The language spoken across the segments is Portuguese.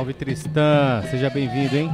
Salve Tristã, seja bem-vindo, hein?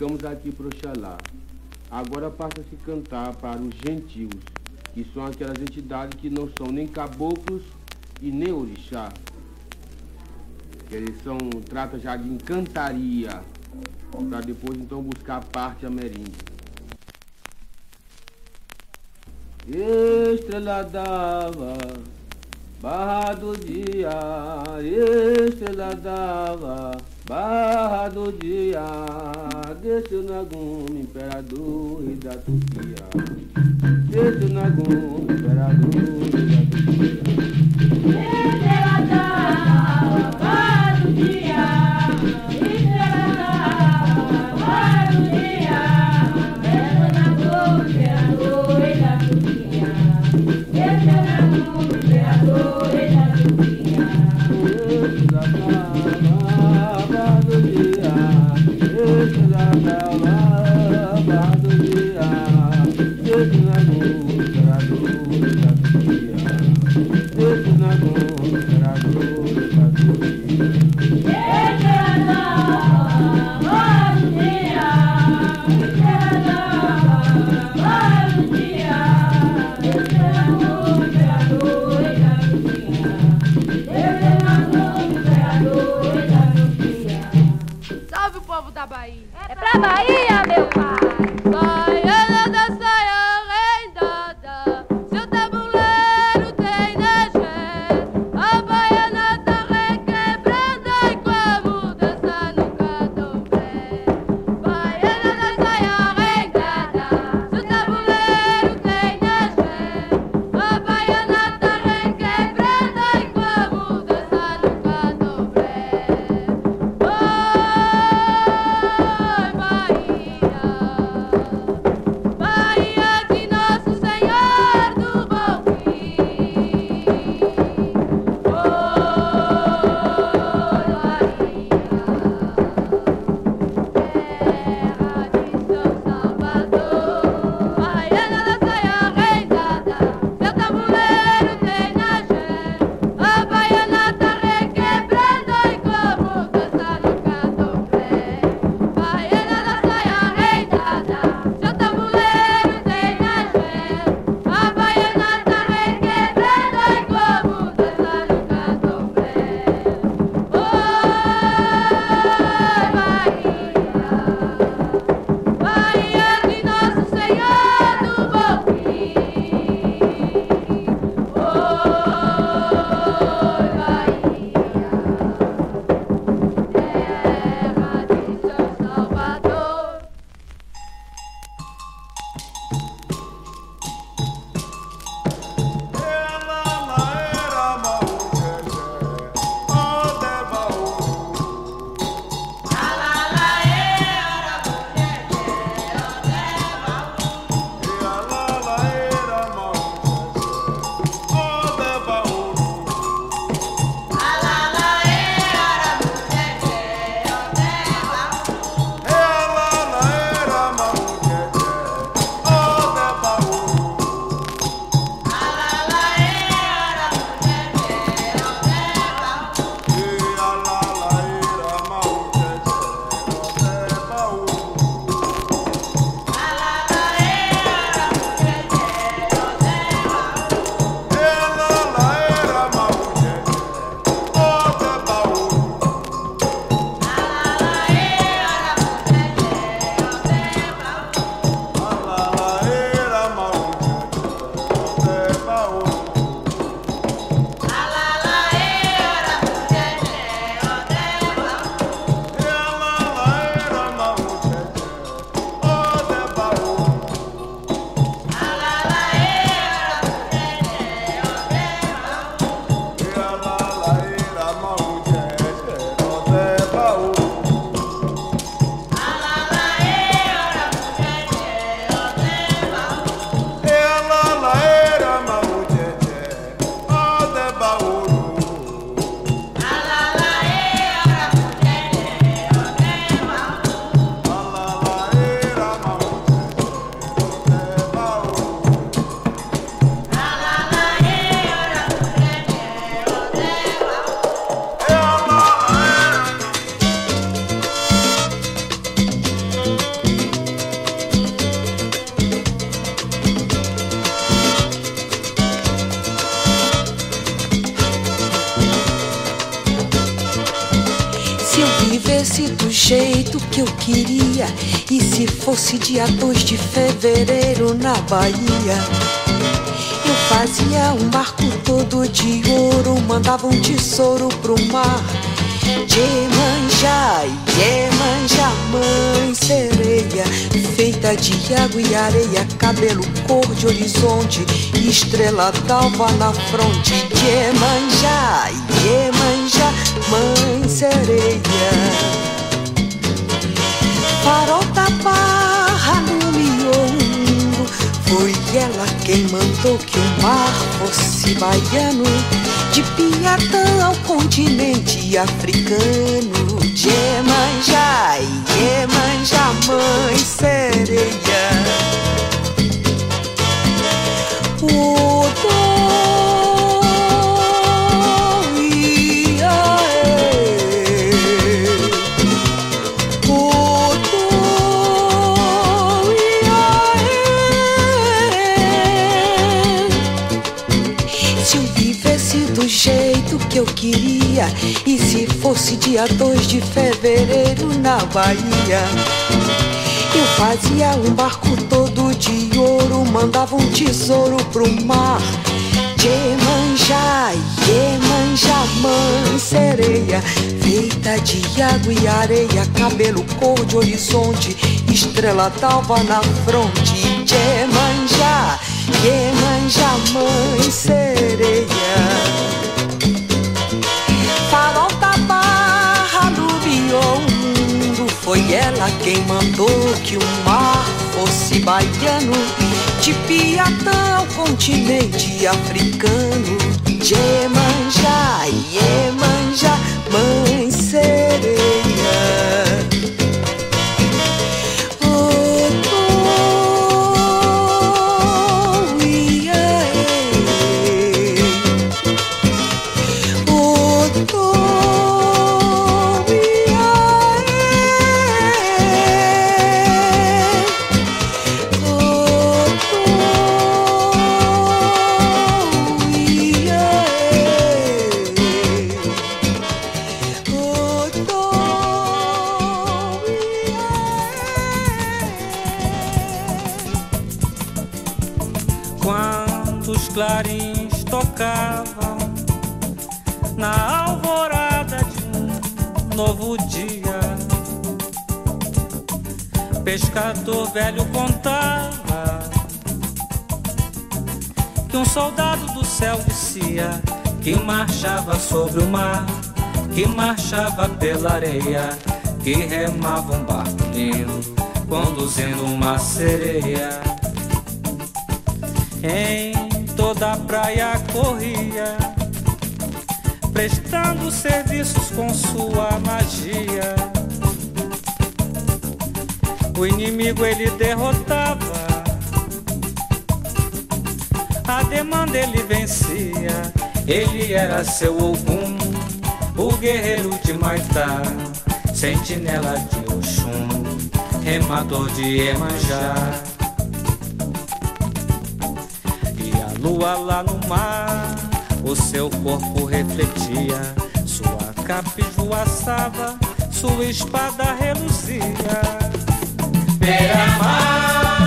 Ficamos aqui para Oxalá. Agora passa-se cantar para os gentios, que são aquelas entidades que não são nem caboclos e nem orixá. Eles são, trata já de encantaria, para depois então buscar a parte ameríndia. Estrela d'ava Barra do dia, estrela d'ava, barra do dia, desceu na gume, imperador e da Turquia. Desceu na gume, imperador e da Turquia. Bahia! Meu pai. Jeito que eu queria, e se fosse dia 2 de fevereiro na Bahia, eu fazia um barco todo de ouro, mandava um tesouro pro mar. Iemanjá, Iemanjá, mãe sereia, feita de água e areia, cabelo cor de horizonte, estrela d'alva na fronte. Iemanjá, Iemanjá, mãe sereia. Farol da barra no miolo, foi ela quem mandou que o mar fosse baiano. De Piatã ao continente africano. Iemanjá, Iemanjá, mãe sereia queria. E se fosse dia 2 de fevereiro na Bahia? Eu fazia um barco todo de ouro Mandava um tesouro pro mar. Iemanjá, Iemanjá, mãe sereia Feita de água e areia Cabelo cor de horizonte Estrela d'alva na fronte. Iemanjá, Iemanjá, mãe sereia Foi ela quem mandou que o mar fosse baiano De Piatã ao continente africano. Iemanjá, Iemanjá, mãe sereia velho contava que um soldado do céu descia, que marchava sobre o mar, que marchava pela areia, que remava um barco lindo, conduzindo uma sereia. Em toda a praia corria, prestando serviços com sua magia. O inimigo ele derrotava, a demanda ele vencia. Ele era seu Ogum, o guerreiro de Maitá, sentinela de Oxum, remador de Iemanjá. E a lua lá no mar, o seu corpo refletia, sua capa esvoaçava, sua espada reluzia. Beira-mar,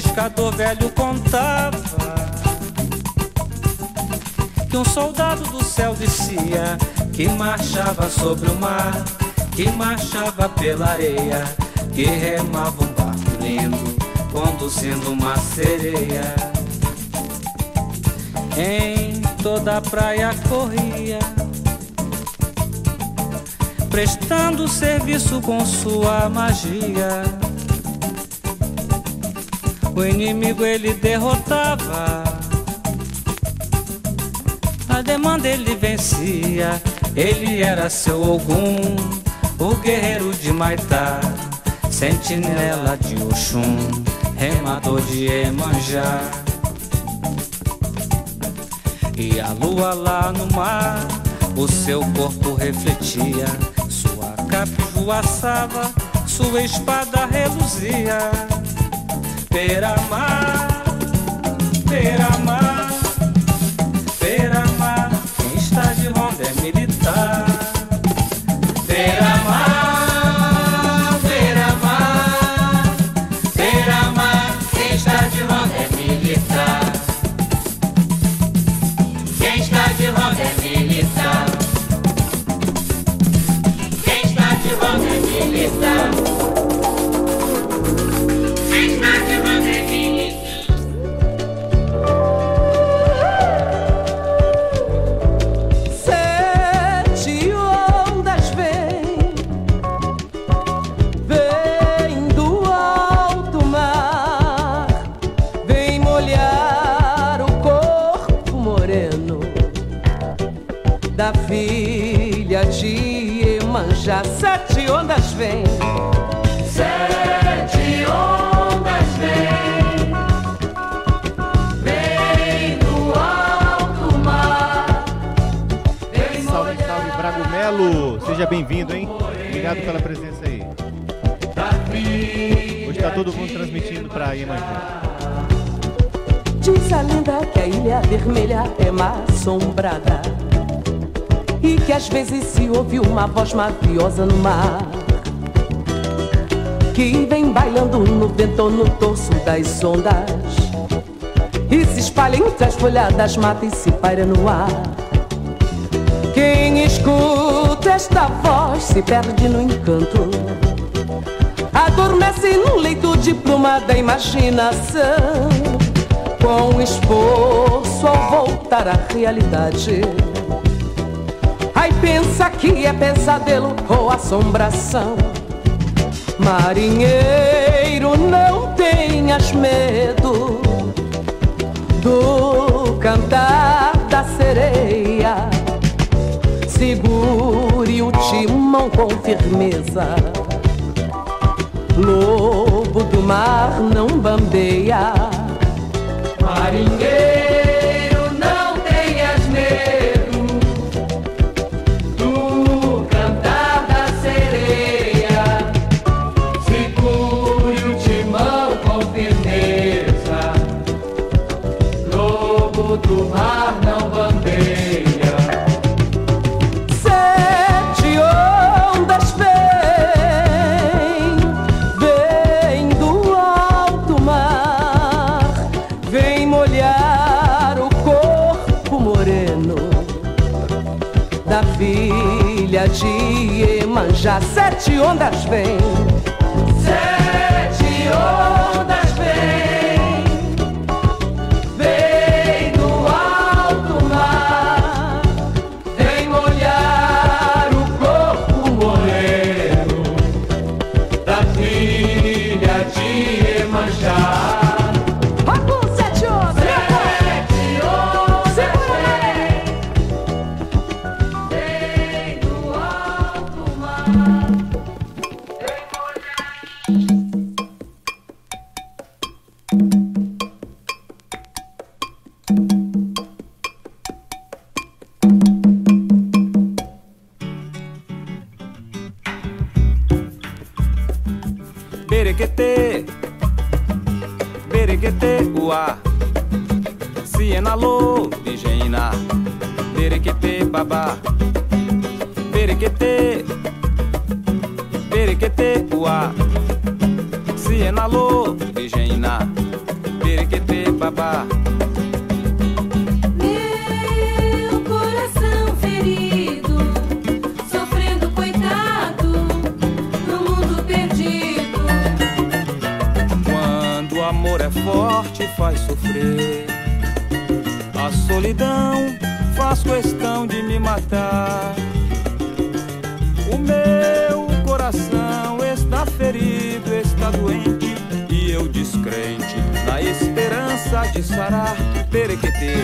pescador velho contava que um soldado do céu descia, que marchava sobre o mar, que marchava pela areia, que remava um barco lindo, conduzindo uma sereia. Em toda a praia corria, prestando serviço com sua magia. O inimigo ele derrotava, a demanda ele vencia. Ele era seu Ogum, o guerreiro de Maitá, sentinela de Oxum, remador de Emanjá. E a lua lá no mar, o seu corpo refletia, sua capa voaçava, sua espada reluzia. Peramar, Peramar, quem está de ronda é militar. Voz maviosa no mar Que vem bailando no vento no torso das ondas E se espalha entre as folhadas, mata e se paira no ar Quem escuta esta voz se perde no encanto Adormece num leito de pluma da imaginação com esforço ao voltar à realidade. Aí pensa que é pesadelo ou assombração. Marinheiro, não tenhas medo do cantar da sereia. Segure o timão com firmeza. Lobo do mar não bambeia. Marinheiro, Sete ondas vêm, amor é forte, faz sofrer. A solidão faz questão de me matar. O meu coração está ferido, está doente. E eu descrente, na esperança de sarar. Perequetê,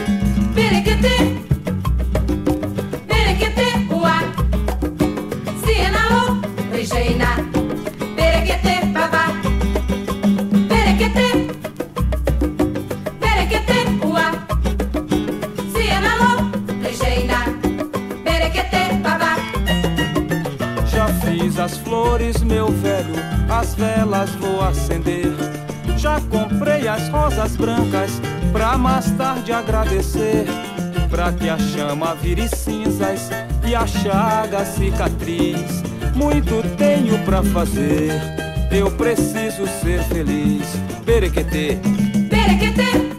perequetê, rosas brancas pra mais tarde agradecer. Pra que a chama vire cinzas e a chaga cicatriz. Muito tenho pra fazer, eu preciso ser feliz. Berequetê, berequetê.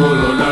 no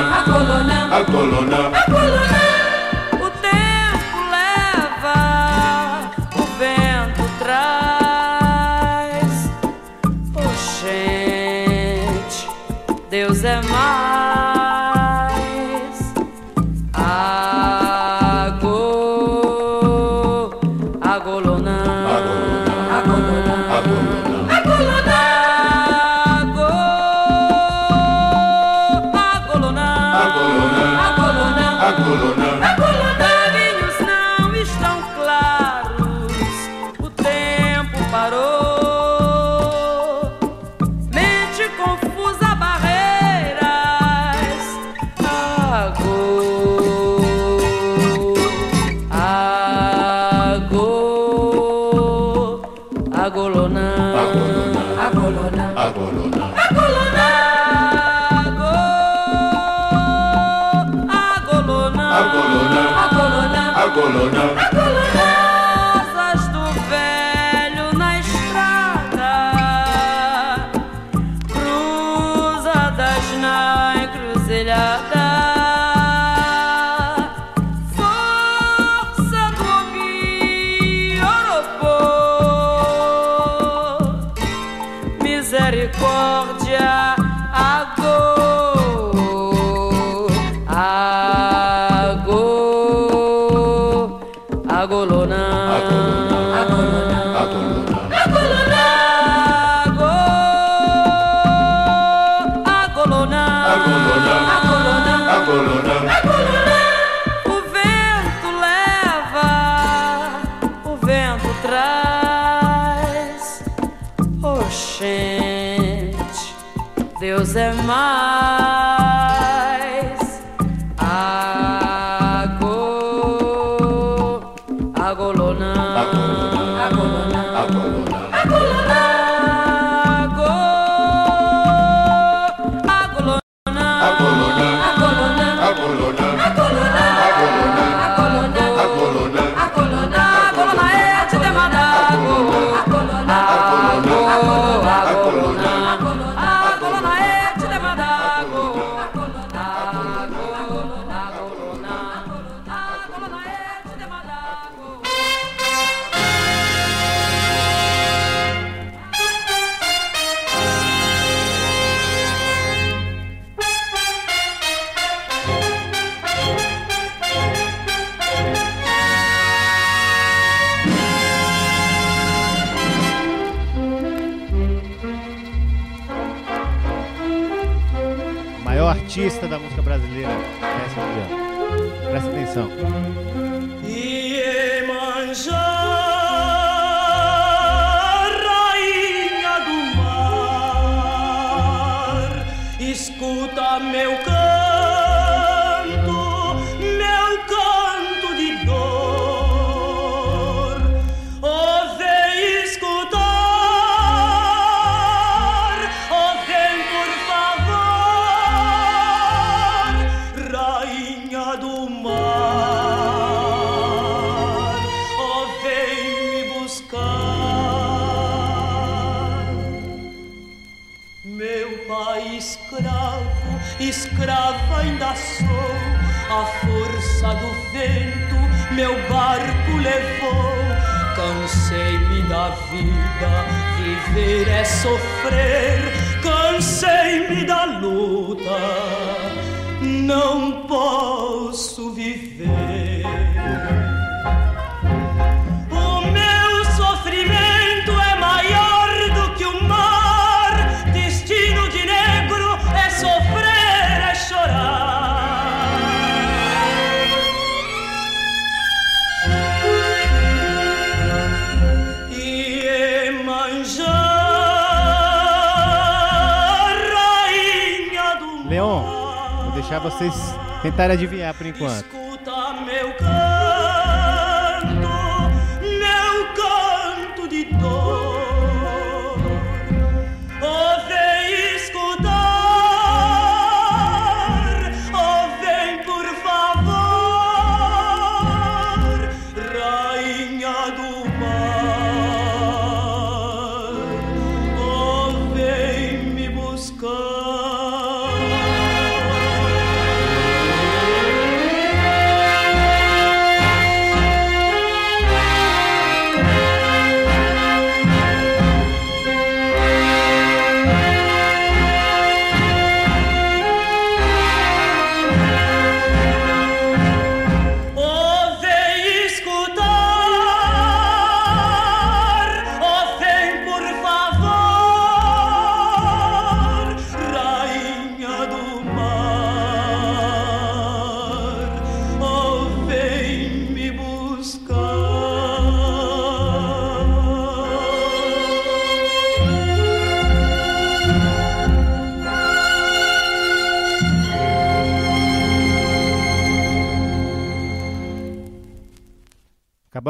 vocês tentarem adivinhar por enquanto.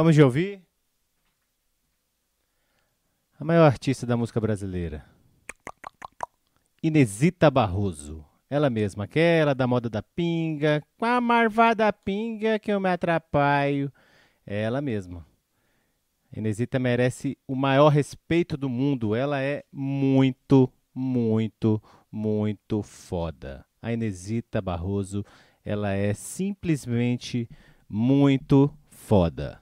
Vamos de ouvir a maior artista da música brasileira, Inesita Barroso. Ela mesma, aquela da moda da pinga, com a marvada pinga que eu me atrapalho. Ela mesma. Inesita merece o maior respeito do mundo. Ela é muito, muito, muito foda. A Inesita Barroso, ela é simplesmente muito foda.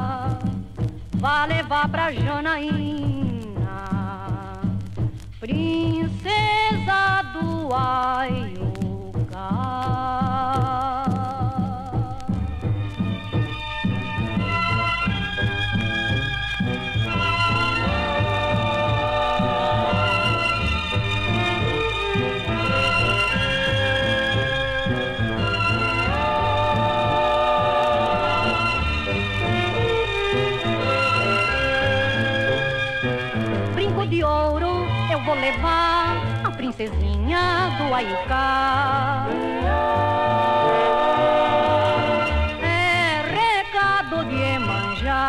Vá levar pra Janaína, princesa do Aiô. Guaiucá. É recado de Emanjá.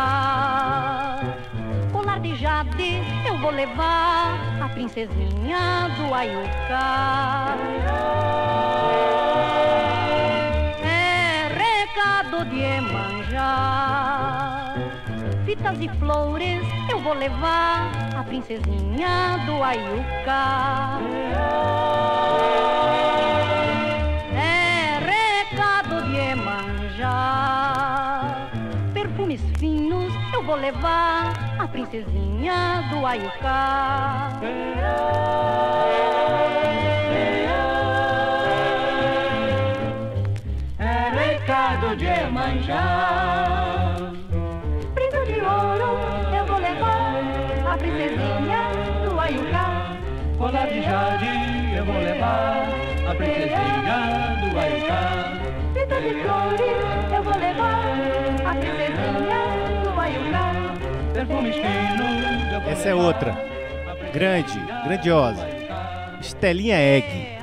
Colar de jade eu vou levar a princesinha do Aiucá. É recado de Emanjá. Fitas e flores eu vou levar a princesinha do Aiucá. eu vou levar a princesinha do Ayucá. É recado de manjar, Brinco de ouro eu vou levar a princesinha do Ayucá. Colar de jade eu vou levar a princesinha do Ayucá. Brinco de flores eu vou levar a princesinha do Ayucá. Essa é outra. Grande, grandiosa. Estelinha Egg.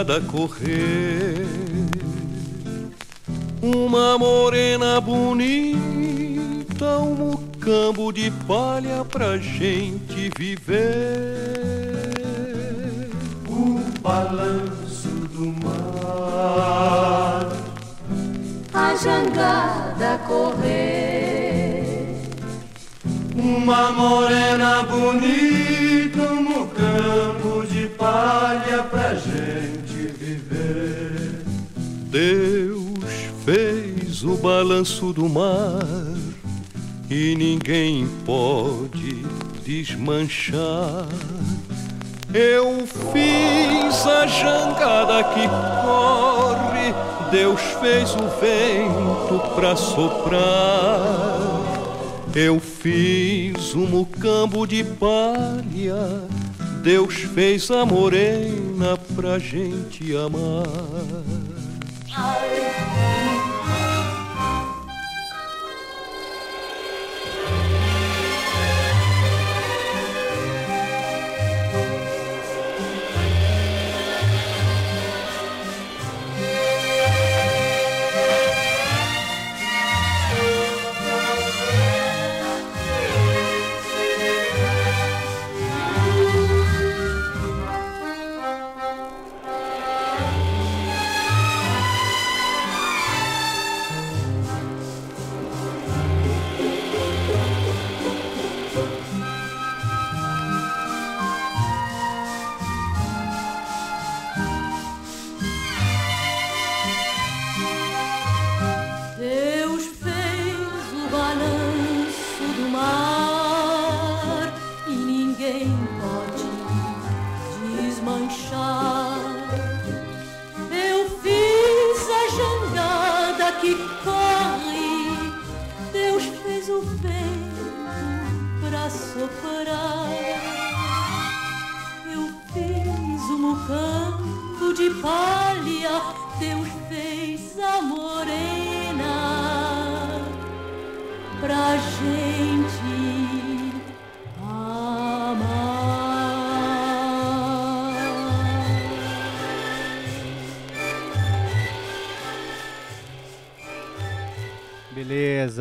jangada correr. Uma morena bonita, um mucambo de palha pra gente viver. O balanço do mar, a jangada correr. Uma morena bonita, um mucambo de palha pra balanço do mar e ninguém pode desmanchar. Eu fiz a jangada que corre, Deus fez o vento pra soprar. Eu fiz um mucambo de palha, Deus fez a morena pra gente amar.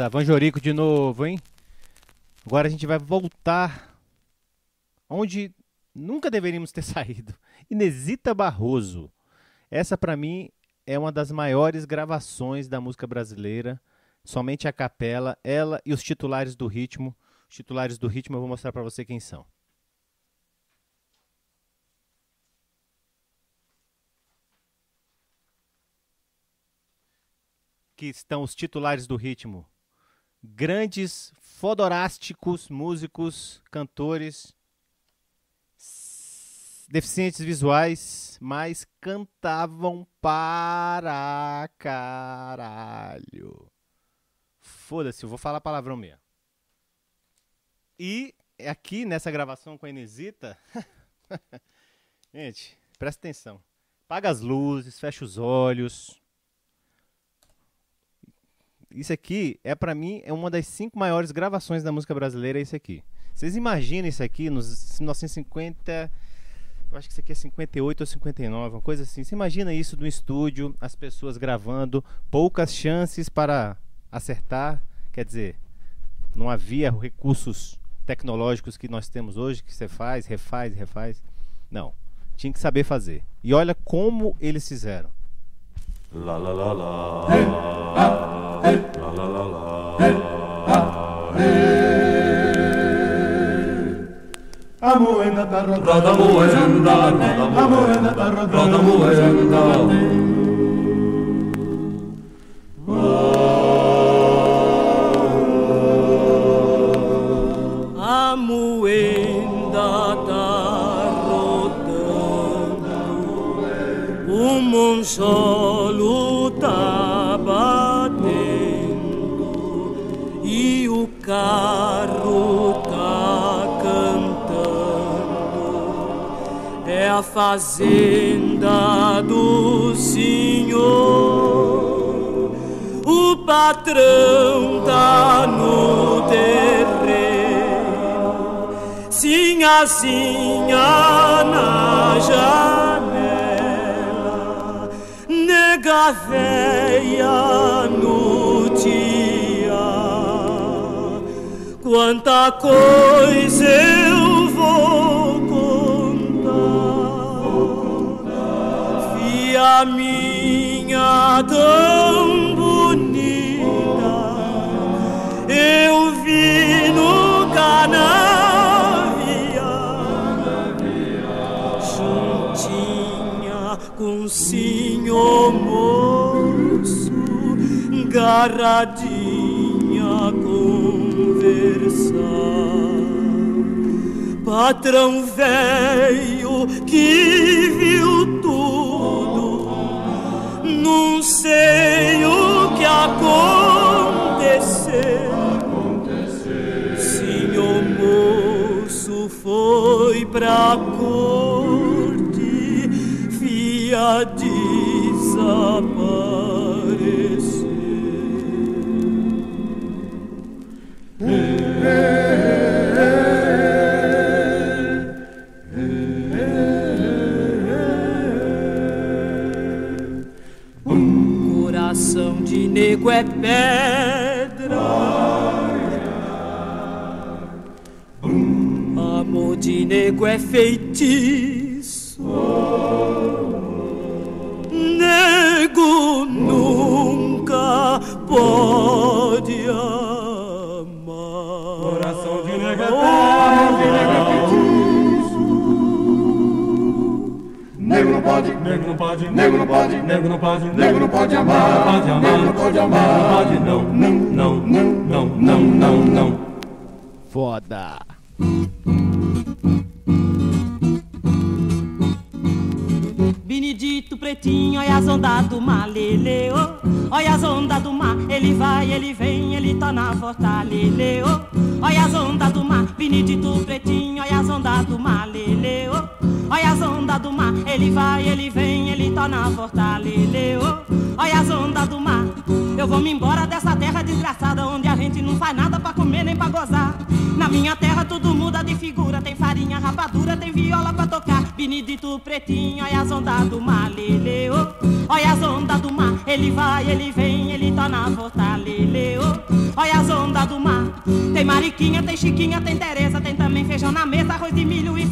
Vanjorico de novo, hein? Agora a gente vai voltar onde nunca deveríamos ter saído. Inesita Barroso. Essa pra mim é uma das maiores gravações da música brasileira. Somente a capela, ela e os titulares do ritmo. Os titulares do ritmo eu vou mostrar pra você quem são. que estão os titulares do ritmo. Grandes, fodorásticos músicos, cantores, deficientes visuais, mas cantavam para caralho. Foda-se, eu vou falar palavrão mesmo. E aqui nessa gravação com a Inesita, gente, presta atenção. Paga as luzes, fecha os olhos. Isso aqui é pra mim é uma das cinco maiores gravações da música brasileira. Isso aqui. Vocês imaginam isso aqui nos 1950? Eu acho que isso aqui é 58 ou 59, uma coisa assim. Você imagina isso no estúdio, as pessoas gravando, poucas chances para acertar. Quer dizer, não havia recursos tecnológicos que nós temos hoje, que você faz, refaz, refaz. Não. Tinha que saber fazer. E olha como eles fizeram. La la la la. Hey. La la la la. Amuenda tarro hey. Amuena tarra rada amuenda tarro tarra rada muenda. Amuenda tarro, um monstro. carro tá cantando, é a fazenda do senhor. O patrão tá no terreno, sinhazinha na janela, nega véia no Quanta coisa eu vou contar, filha minha tão bonita, eu vi no canavial, juntinha com o senhor moço, garradinha Patrão velho que viu tudo, não sei o que aconteceu. Senhor moço foi pra corte, via desaparecer. Coração de nego é pedra. Amor de nego é feitiço. Nego nunca pode Nego não pode, nego não pode, nego não pode, nego não pode, nego não pode amar, pode amar, nego não pode amar, não pode não, não, não, não, não, não, não. Foda. Benedito pretinho, olha as ondas do mar, lele, oh. Olha as ondas do mar, ele vai, ele vem, ele tá na fortaleza, oh. Olha as ondas do mar, Benedito pretinho, olha as ondas do mar, lele, oh. Olha as ondas do mar, ele vai, ele vem, ele tá na fortaleza, oh. Olha as ondas do mar, eu vou me embora dessa terra desgraçada onde a gente não faz nada pra comer nem pra gozar. Na minha terra tudo muda de figura, tem farinha, rapadura, tem viola pra tocar. Benedito pretinho, olha as ondas do mar, lele, oh. Olha as ondas do mar, ele vai, ele vem, ele tá na fortaleza, oh. Olha as ondas do mar, tem mariquinha, tem chiquinha, tem Teresa, tem também feijão na mesa, arroz de milho e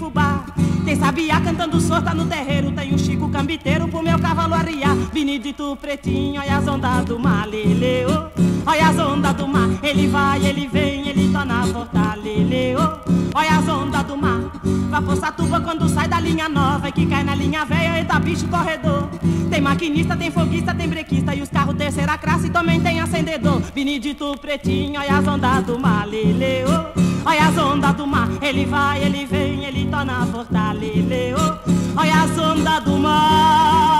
sabiá cantando sorta no terreiro, tem o Chico cambiteiro pro meu cavalo arriar. Benedito pretinho, olha as ondas do mar, lele, oh. Olha as ondas do mar, ele vai, ele vem, ele tá na fortaleza, oh. Olha as ondas do mar, vai por Satuba quando sai da linha nova e que cai na linha velha, eita bicho corredor. Tem maquinista, tem foguista, tem brequista e os carros terceira classe também tem acendedor. Benedito pretinho, olha as ondas do mar, lele, oh. Olha as ondas do mar, ele vai, ele vem, ele tá na fortaleza. Olha as ondas do mar.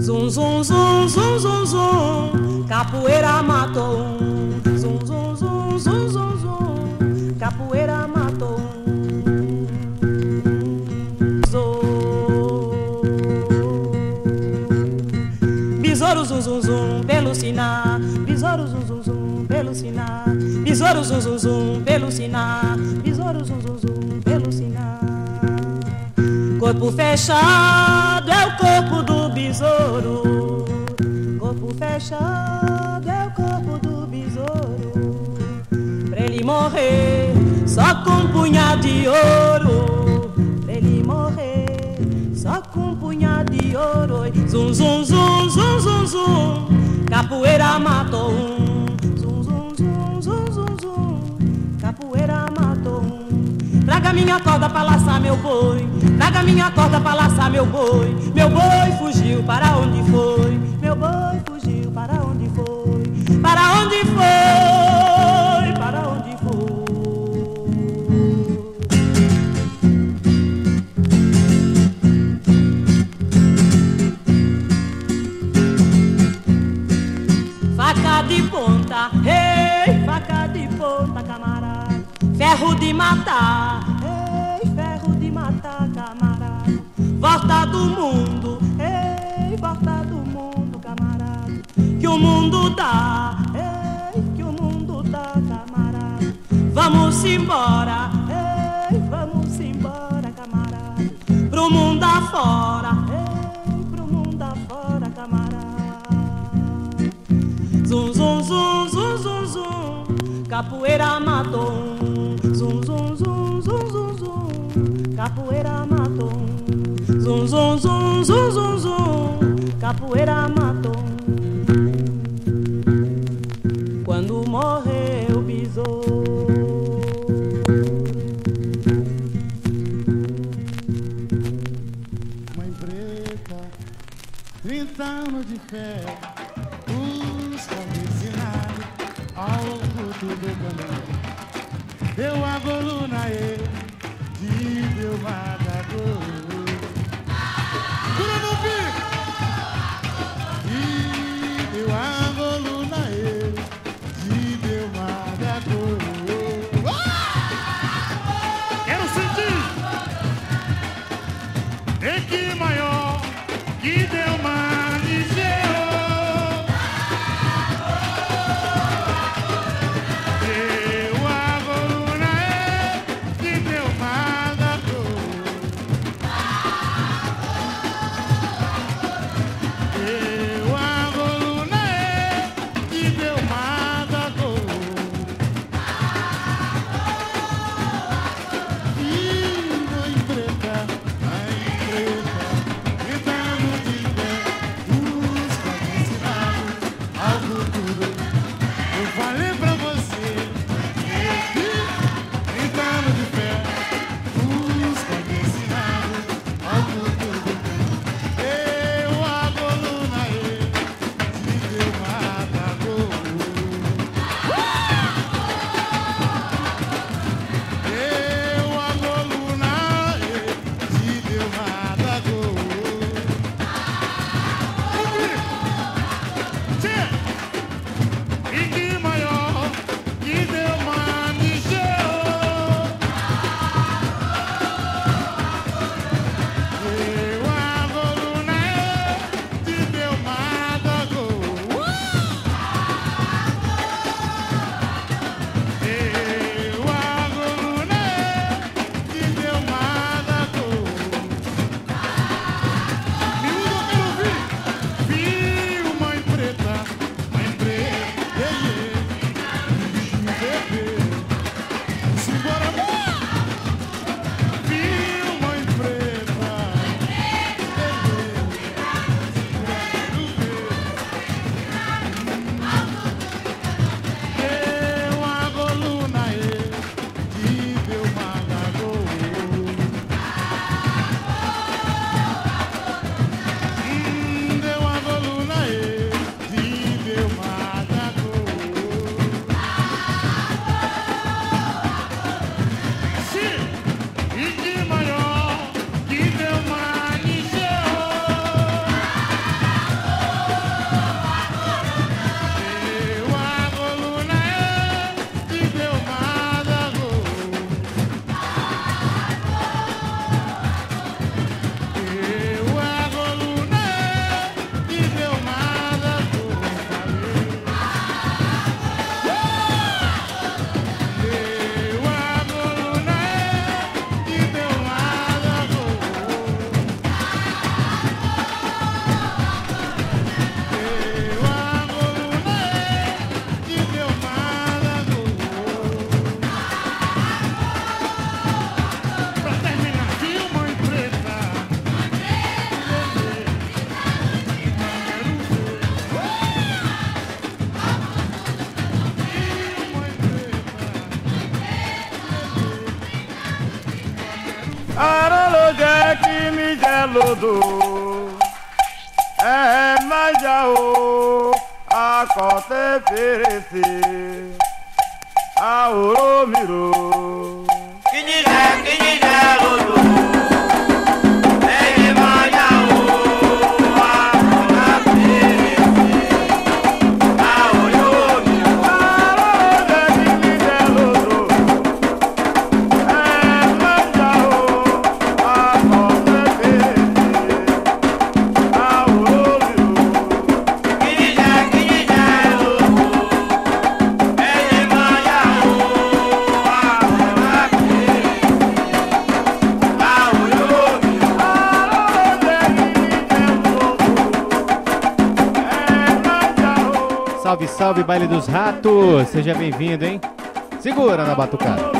Zum, zum, zum, zum, zum, zum, capoeira matou um. Zum, zum, pelo sinar. Besouro, zum, zum, zum, pelo sinar. Besouro, zum, zum, zum, pelo sinar. Besouro, zum, zum, zum, pelo sinar. Corpo fechado é o corpo do besouro. Corpo fechado é o corpo do besouro. Pra ele morrer só com um punhado de ouro. Ouro. Zum, zum, zum, zum, zum, zum. Capoeira matou um. Zum, zum, zum, zum, zum, zum. Capoeira matou um. Traga minha corda pra laçar meu boi. Traga minha corda pra laçar meu boi. Meu boi fugiu para onde foi? Meu boi fugiu para onde foi? Para onde foi? ferro de matar, ei, ferro de matar, camarada. Volta do mundo, ei, volta do mundo, camarada. Que o mundo dá, ei, que o mundo dá, camarada. Vamos embora, ei, vamos embora, camarada. Pro mundo afora, ei, pro mundo afora, camarada. Zum, zum, zum, zum, zum, zum. Capoeira matou capoeira matou um. Zum, zum, zum, zum, zum, zum, capoeira matou. Quando morreu besouro Mãe preta, 30 anos de fé, os condicionados ao culto do caminho. Deu a coluna e de deu lódò. Ẹ má jà o, akọ̀tẹ́ fèrèsé. Àwòrán mi rò. Salve, baile dos ratos! Seja bem-vindo, hein? Segura na batucada.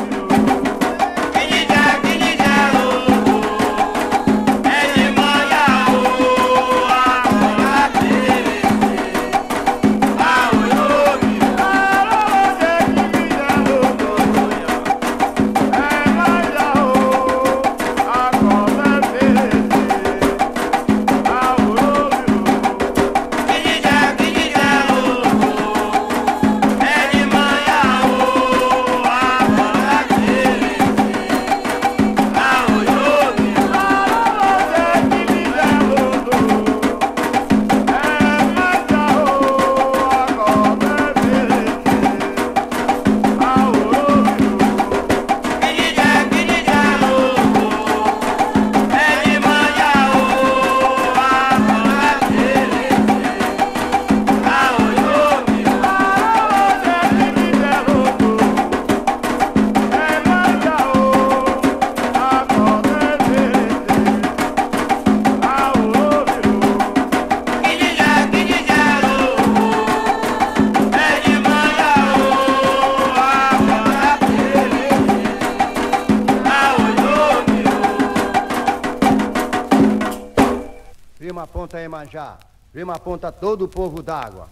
Prima ponta todo o povo d'água.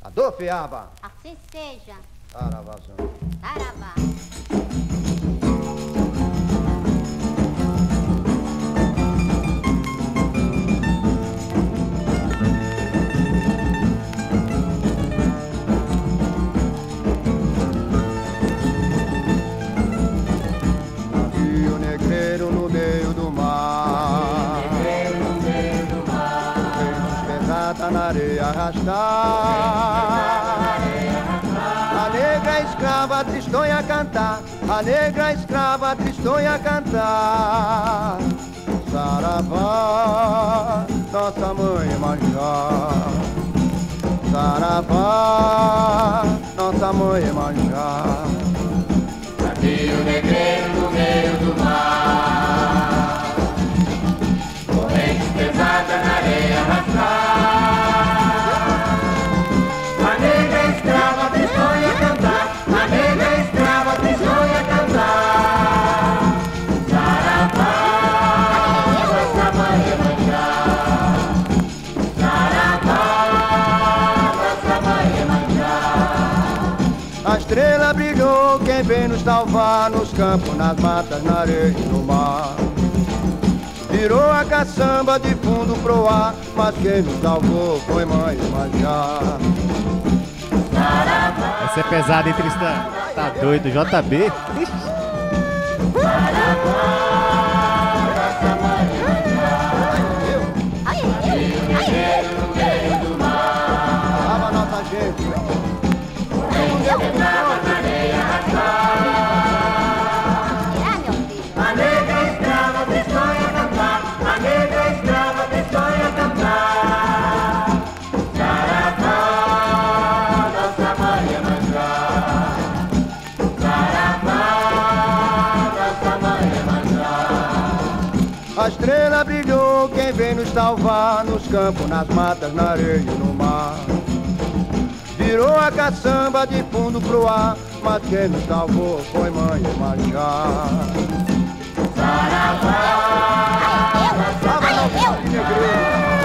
Adô, Fiaba. Assim seja. Saravazão. Areia arrastar. A negra escrava tristonha cantar. A negra escrava tristonha cantar. Saravá, nossa mãe manjar. Saravá, nossa mãe manjar. Rio negreiro no meio do mar campos, nas matas, na areia e no mar. Virou a caçamba de fundo pro ar, mas quem nos salvou foi mãe Manjá. Essa é pesada, hein, Tristão? Tá doido, JB? Campos, nas matas, na areia e no mar. Virou a caçamba de fundo pro ar, mas quem nos salvou foi mãe Manjá. Saravá, Lava nossa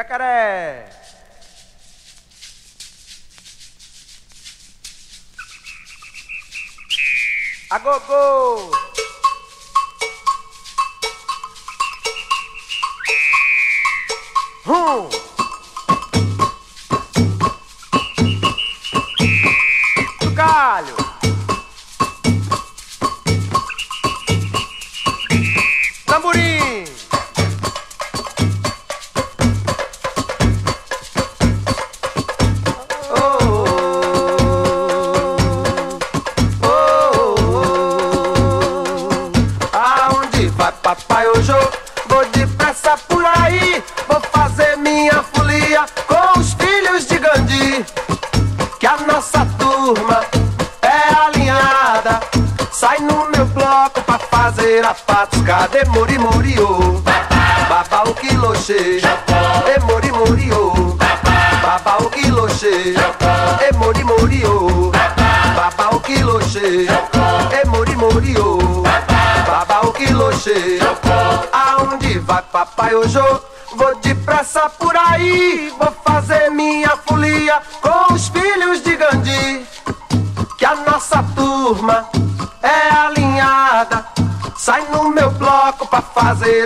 Jacaré! Agogô! Hum!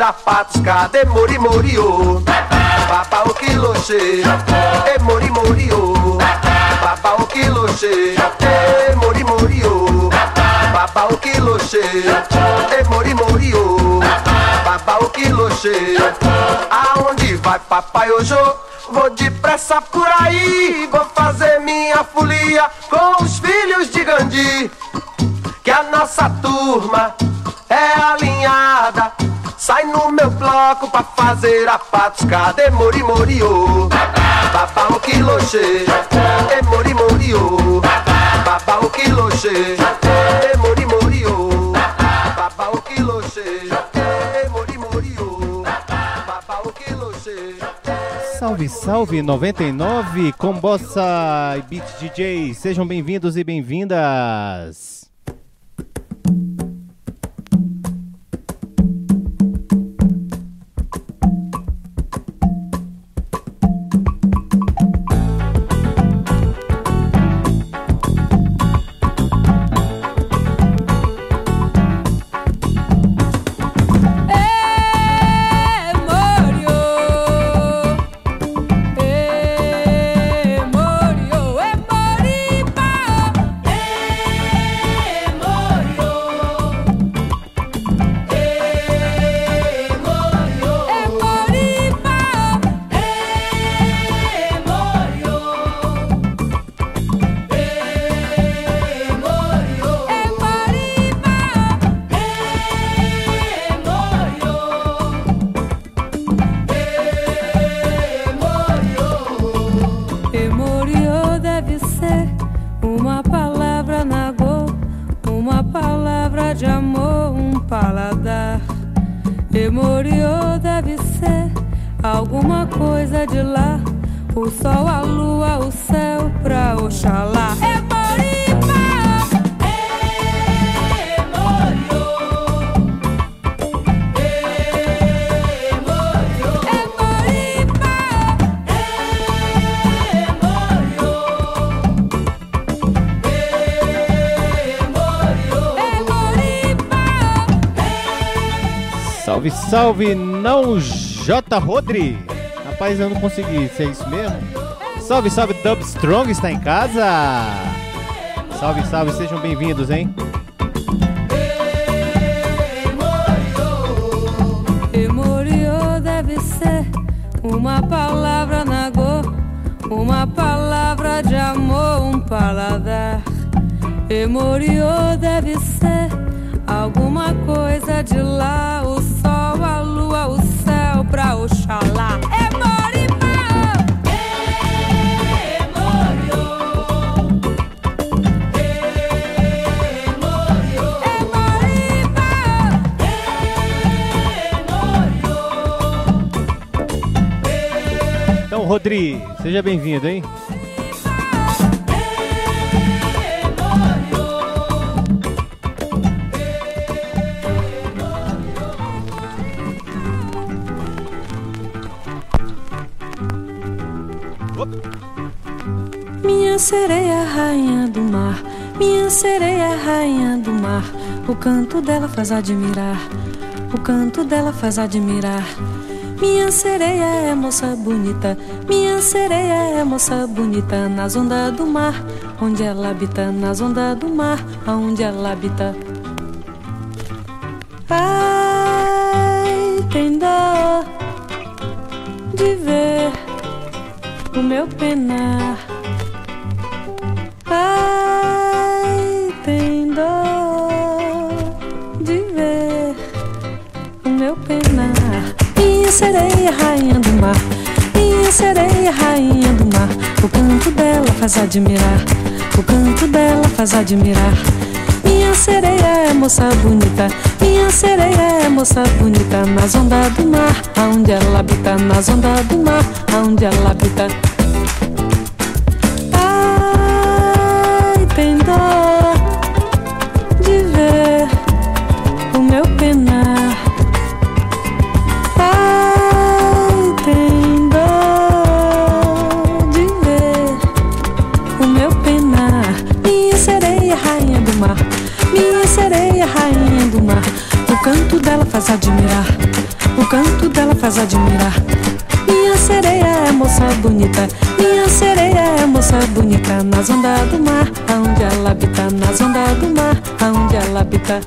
sapatos cadê mori Moriô? Papa o quiloche, e mori morio. Papa o quiloche, e mori Moriô. Papa o quiloche, e mori morio. Papa o quiloche, aonde vai papai hoje? Cruzeira, Patos, Cadê Mori Moriô? Babá o quiloche, é Mori Moriô. Babá o quiloche, é Mori Moriô. Babá o quiloche, é Mori o quiloche. Salve, salve 99 com Bossa e Beat DJ. Sejam bem-vindos e bem-vindas. Salve, salve, não J. Rodri. Rapaz, eu não consegui ser isso mesmo. Salve, salve, Dub Strong está em casa. Salve, salve, sejam bem-vindos, hein? Emoriô deve ser uma palavra nagô, uma palavra de amor, um paladar. Emoriô deve ser alguma coisa de lá, o Oxalá. Emoripa! Então, Rodri, seja bem-vindo, hein? Sereia, rainha do mar. O canto dela faz admirar, o canto dela faz admirar. Minha sereia é moça bonita, minha sereia é moça bonita. Nas ondas do mar, onde ela habita, nas ondas do mar, aonde ela habita. Ai, tem dó de ver o meu penar. Admirar. O canto dela faz admirar. Minha sereia é moça bonita. Minha sereia é moça bonita. Nas ondas do mar, aonde ela habita. Nas ondas do mar, aonde ela habita. Faz admirar. O canto dela faz admirar. Minha sereia é moça bonita. Minha sereia é moça bonita. Nas ondas do mar, aonde ela habita. Nas ondas do mar, aonde ela habita.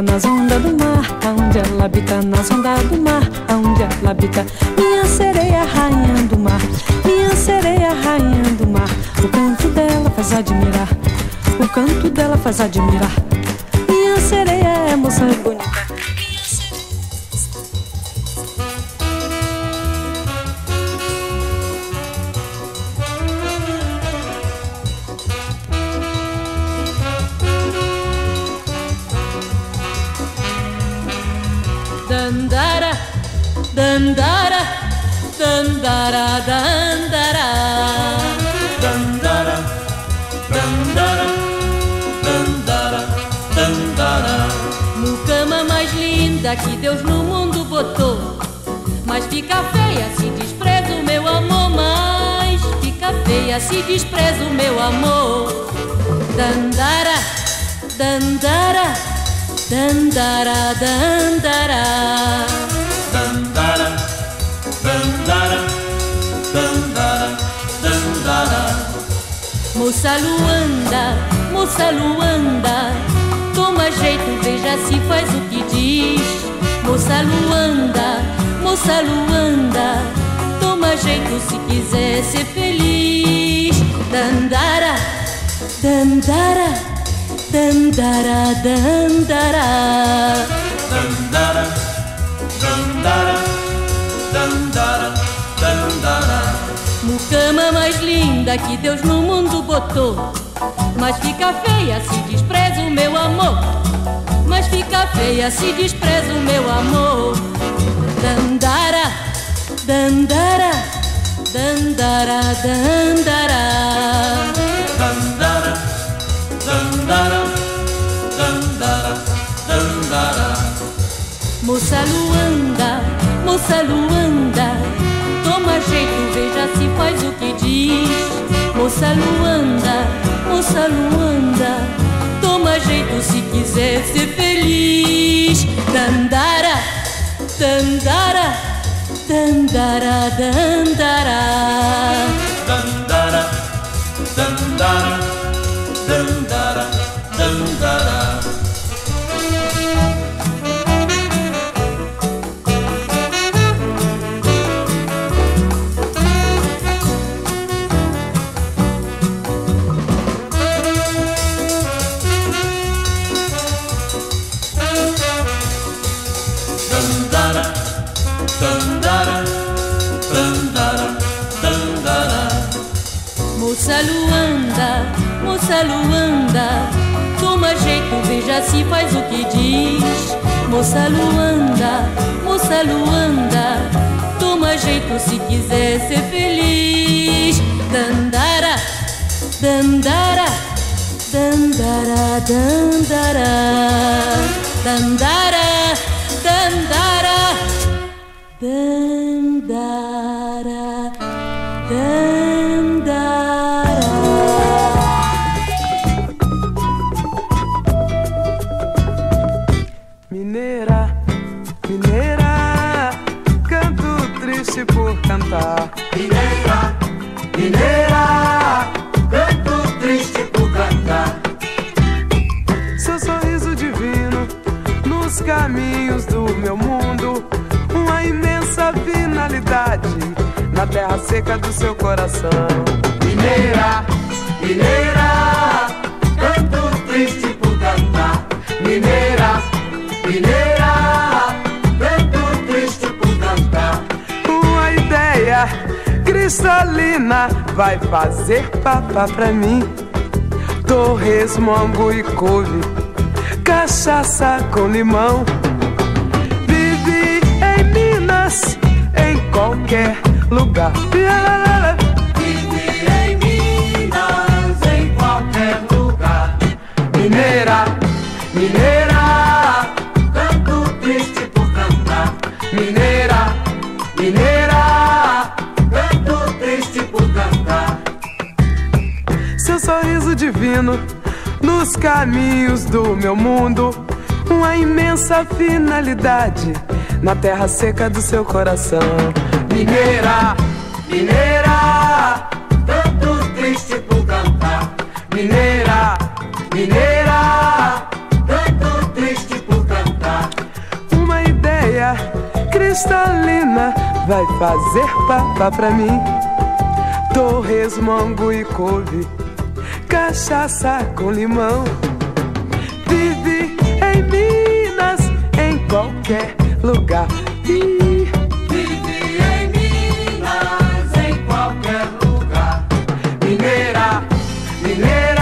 Bonita. Nas ondas do mar, aonde ela habita. Nas ondas do mar, aonde ela habita. Minha sereia, rainha do mar. Minha sereia, rainha do mar. O canto dela faz admirar. O canto dela faz admirar. Linda que Deus no mundo botou. Mas fica feia se despreza o meu amor. Mas fica feia se despreza o meu amor. Dandara, dandara, dandara, dandara. Dandara, dandara, dandara, dandara. Moça Luanda, moça Luanda, toma jeito, se faz o que diz. Moça Luanda, moça Luanda, toma jeito se quiser ser feliz. Dandara, dandara, dandara, dandara. Dandara, dandara, dandara, dandara. Mucama mais linda que Deus no mundo botou. Mas fica feia se despreza o meu amor. Fica feia se despreza o meu amor. Dandara, dandara, dandara, dandara. Dandara, dandara, dandara, dandara. Moça Luanda, moça Luanda, toma jeito, veja se faz o que diz. Moça Luanda, moça Luanda, toma jeito se quiser ser feliz. Dandara, dandara, dandara. Dandara, dandara, dandara, dandara. Faz o que diz. Moça Luanda, moça Luanda, toma jeito se quiser ser feliz. Dandara, dandara, dandara, dandara, dandara, dandara, dandara, cantar. Mineira, mineira, canto triste por cantar. Seu sorriso divino nos caminhos do meu mundo, uma imensa finalidade na terra seca do seu coração. Mineira, mineira, cristalina vai fazer papá pra mim. Torresmo, e couve, cachaça com limão. Vive em Minas, em qualquer lugar. Vive em Minas, em qualquer lugar. Mineira, mineira, Seu sorriso divino nos caminhos do meu mundo, uma imensa finalidade na terra seca do seu coração. Mineira, mineira, canto triste por cantar. Mineira, mineira, canto triste por cantar. Uma ideia cristalina vai fazer papá pra mim. Torresmo, e couve, cachaça com limão. Vive em Minas, em qualquer lugar. Vive em Minas, em qualquer lugar. Mineira, mineira,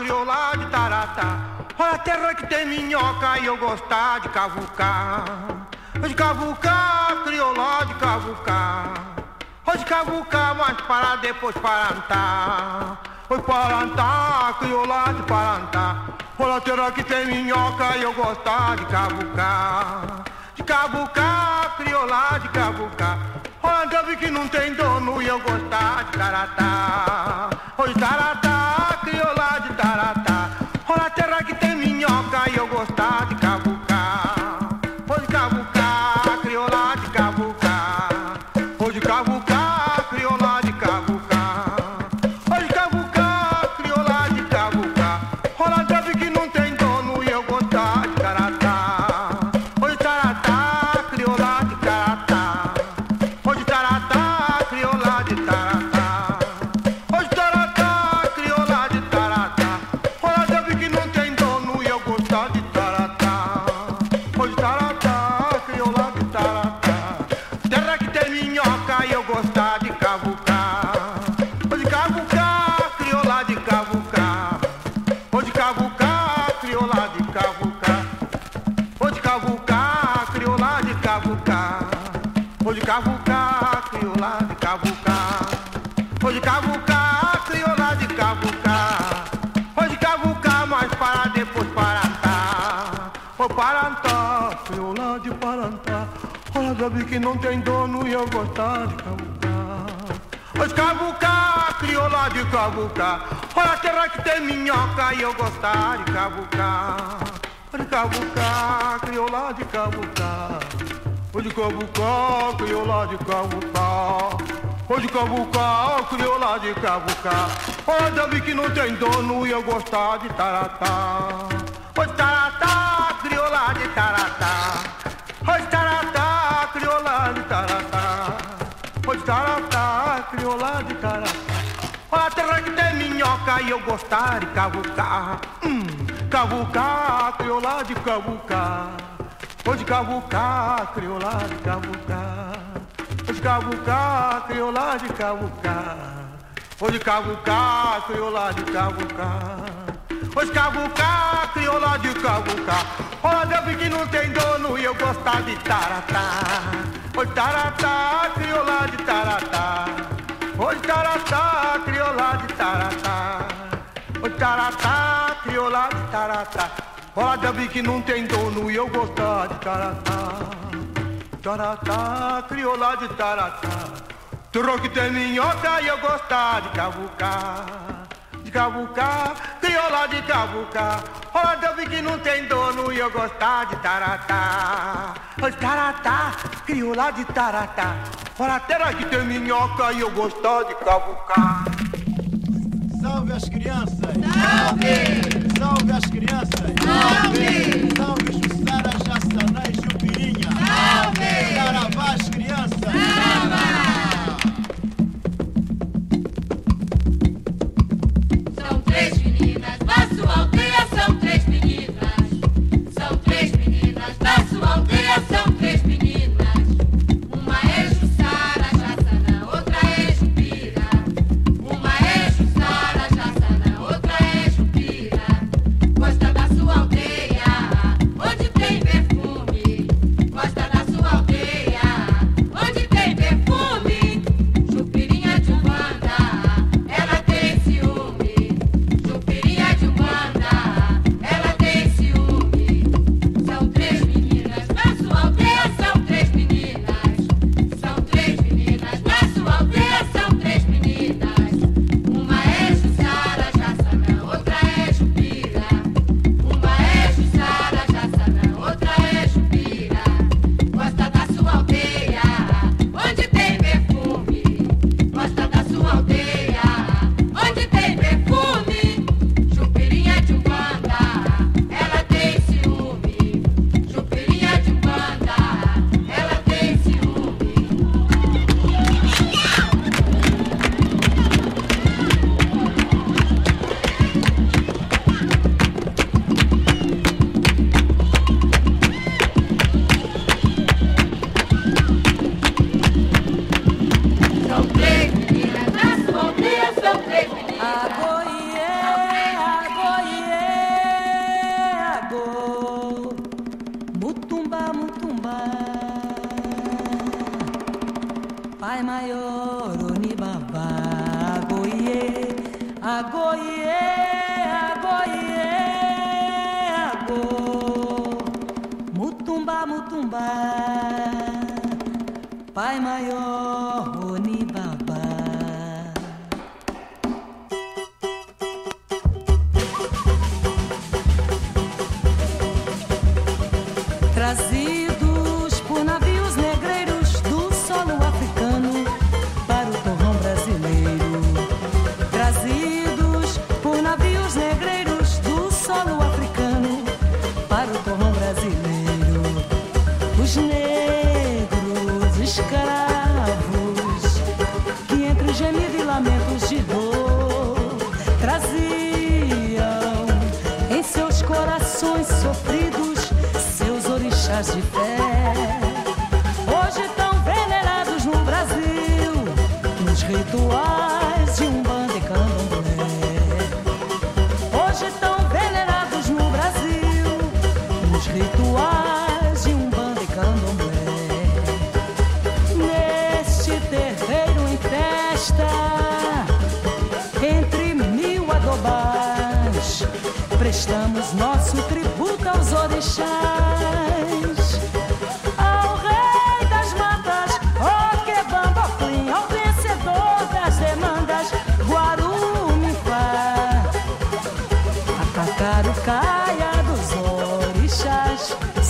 crioula de taratá. Olha a terra que tem minhoca e eu gostar de cavucar. Hoje cavucar, crioula de cavucar. Hoje cavucar, mas para depois parantar. Hoje parantar, crioula de parantar. Olha terra que tem minhoca e eu gostar de cavucar. de cavucar, crioula de cavucar. Olha, que não tem dono e eu gostar de taratá. Oi, taratá, sabe que não tem dono e eu gostar de cavucar. De cavucar, crioula de cavucar. Olha, terra que tem minhoca e eu gostar de cavucar. De cavucar, crioula de cavucar. Oi, de crioula de cavucar. Oi, de crioula de cavucar. Olha, vi que não tem dono e eu gostar de taratá. Oi, taratá, crioula de taratá. Crioula de. Olha a terra que tem minhoca e eu gostar de cavucar. Hum, cavucar, crioula de cavucar. Oi, de cavucar, crioula de cavucar. Oi, de cavucar, crioula de cavucar. Oi, de cavucar, crioula de cavucar. Oi, de cavucar, crioula de cavucar. Vi que não tem dono e eu gostar de taratá. Oi, taratá, crioula de taratá. Oi, taratá, crioula de taratá. Oi, taratá, crioula de taratá. Vi que não tem dono e eu gostar de taratá. Taratá, crioula de taratá. Que tem minhoca e eu gostar de cavucar. De cavucar, crioula de cavucar. Vi que não tem dono e eu gostar de taratá. Oi, taratá, crioula de taratá. Olha, terra que tem minhoca e eu gostar de cavucar. Salve as crianças! Salve! Salve as crianças! Salve! Salve Jussara, Jassaná e Chupirinha! Salve! Saravá as crianças! São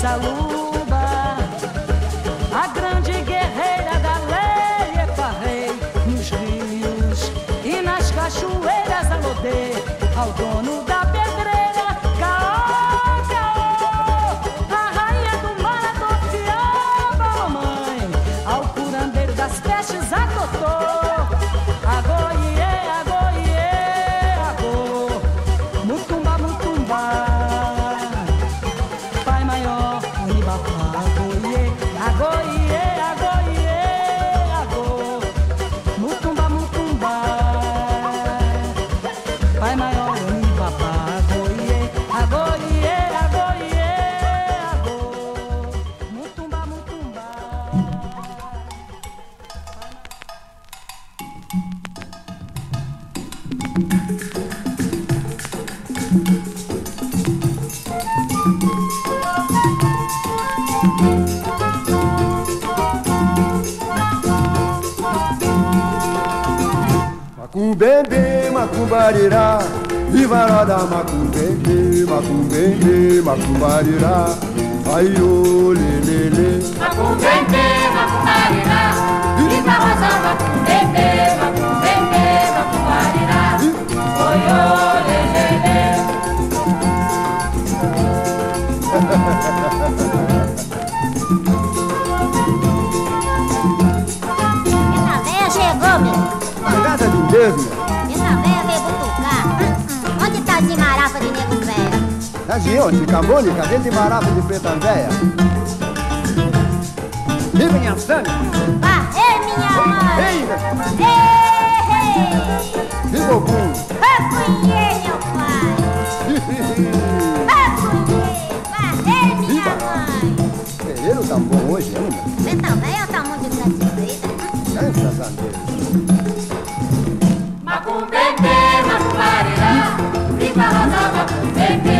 Saluba, a grande guerreira da lei é farrei nos rios e nas cachoeiras a alodê ao dono do macumbarira Ivarada macumbende, macumbende, macumbarira Aiô, lelele. Macumbende, macumbarira Ivarada macumbende Região de Cambônica, dentro de de Preta Véia. E minha Sânia? Ah, ei, minha! Ei! Ei! E Bobum? Reconhei, meu pai! Reconhei! Barrei, minha mãe! Ferreiro tá bom hoje ainda? Você tá também ou tá muito satisfeita? Graças a Deus! Macumbê, macumbê! Viva Rosa Macumbê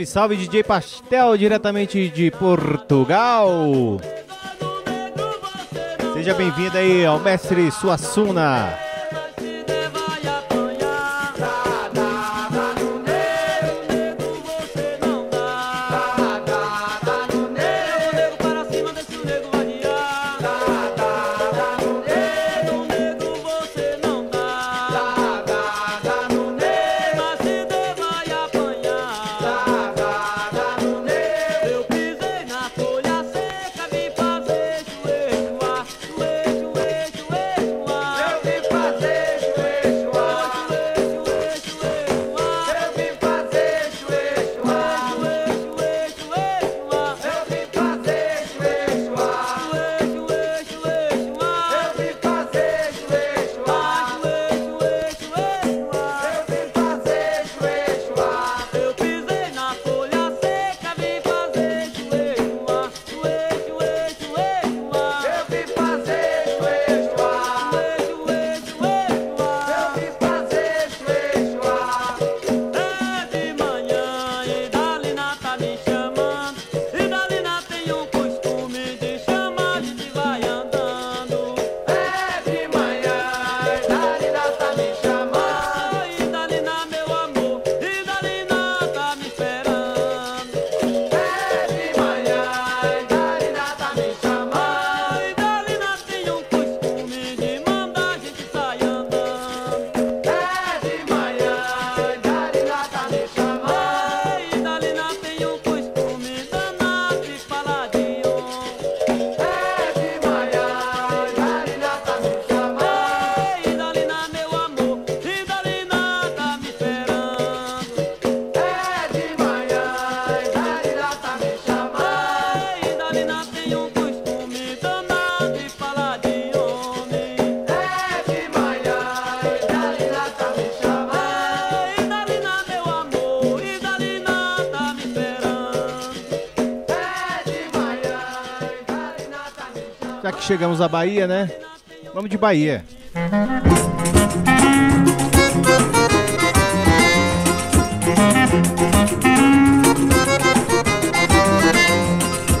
Salve, salve DJ Pastel, diretamente de Portugal. Seja bem-vindo aí ao mestre Suassuna. Chegamos à Bahia, né? Vamos de Bahia.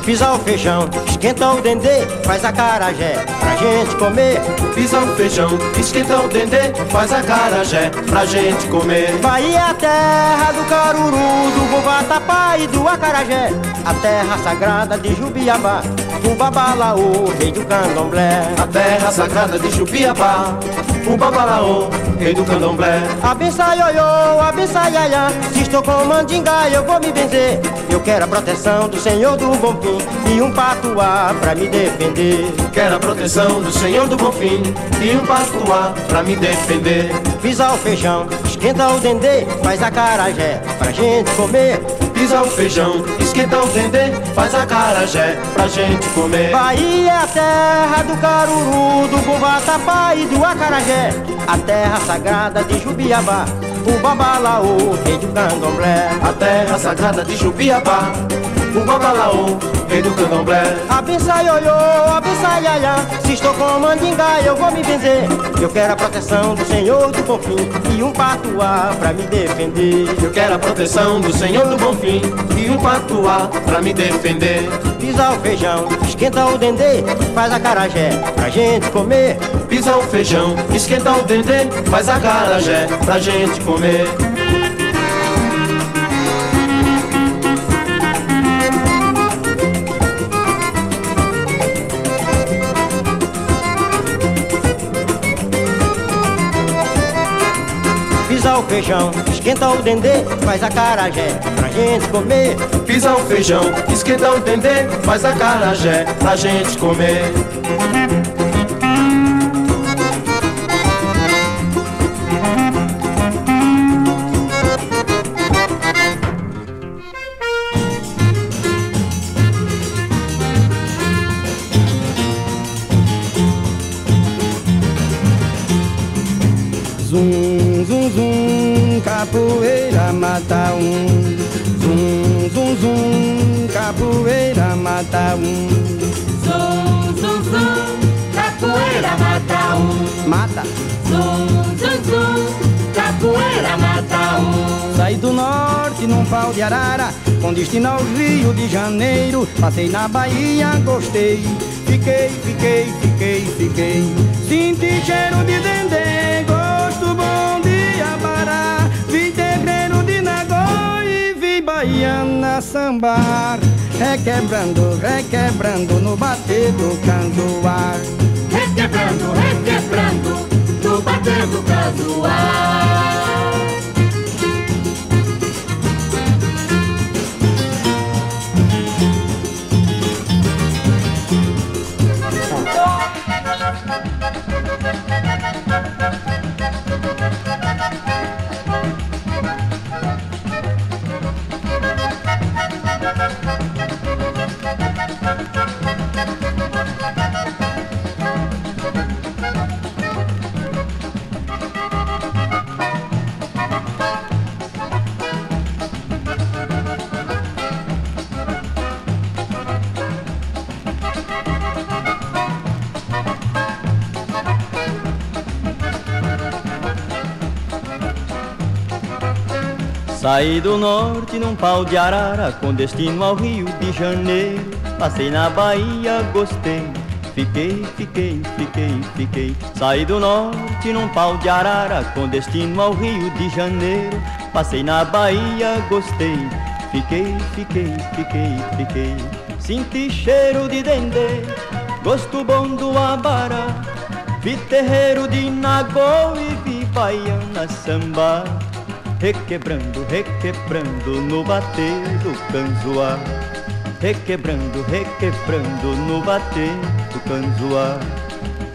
Pisa o feijão, esquenta o dendê, faz a carajé pra gente comer. Pisa o feijão, esquenta o dendê, faz a carajé pra gente comer. Bahia é a terra do caruru, do bubatapá e do acarajé. A terra sagrada de Jubiabá, o babalaô, rei do candomblé. A terra sagrada de Jubiabá, o babalaô, rei do candomblé. Abençai ioiô, abençai iaiá, se estou com mandingá eu vou me benzer. Eu quero a proteção do Senhor do Bom Fim e um patuá pra me defender. Quero a proteção do Senhor do Bonfim e um patuá pra me defender. Pisa o feijão, esquenta o dendê, faz a carajé pra gente comer. Pisa o feijão, esquenta o dendê, faz a carajé pra gente comer. Bahia é a terra do caruru, do bubatapá e do acarajé. A terra sagrada de Jubiabá, o babalaô, rei do candomblé. A terra sagrada de Jubiabá, o babalaô, rei do candomblé. Abençai ioiô, iaiá, se estou com mandingá eu vou me benzer. Eu quero a proteção do Senhor do Bonfim e um patuá pra me defender. Eu quero a proteção do Senhor do Bonfim e um patuá pra me defender. Pisa o feijão, esquenta o dendê, faz a carajé pra gente comer. Pisa o feijão, esquenta o dendê, faz a carajé pra gente comer. Feijão, esquenta o dendê, faz a carajé pra gente comer. Pisa o feijão, esquenta o dendê, faz a carajé pra gente comer. Mata um. Zum, zum, zum, capoeira mata um. Zum, zum, zum, capoeira mata um. Mata. Zum, zum, zum, capoeira mata um. Saí do norte num pau de arara, com destino ao Rio de Janeiro. Passei na Bahia, gostei. fiquei, fiquei, fiquei, fiquei. Senti cheiro de dendê, vi baiana sambar. Requebrando, requebrando no bater do candoar. Requebrando, requebrando, no bater do casuar. Saí do norte num pau de arara com destino ao Rio de Janeiro. Passei na Bahia, gostei. Fiquei, fiquei, fiquei, fiquei. Saí do norte num pau de arara com destino ao Rio de Janeiro. Passei na Bahia, gostei. Fiquei, fiquei, fiquei, fiquei. Senti cheiro de dendê, gosto bom do abará. Vi terreiro de nagô e vi baiana samba. Requebrando, requebrando no bater do canzoá. Requebrando, requebrando no bater do canzoá.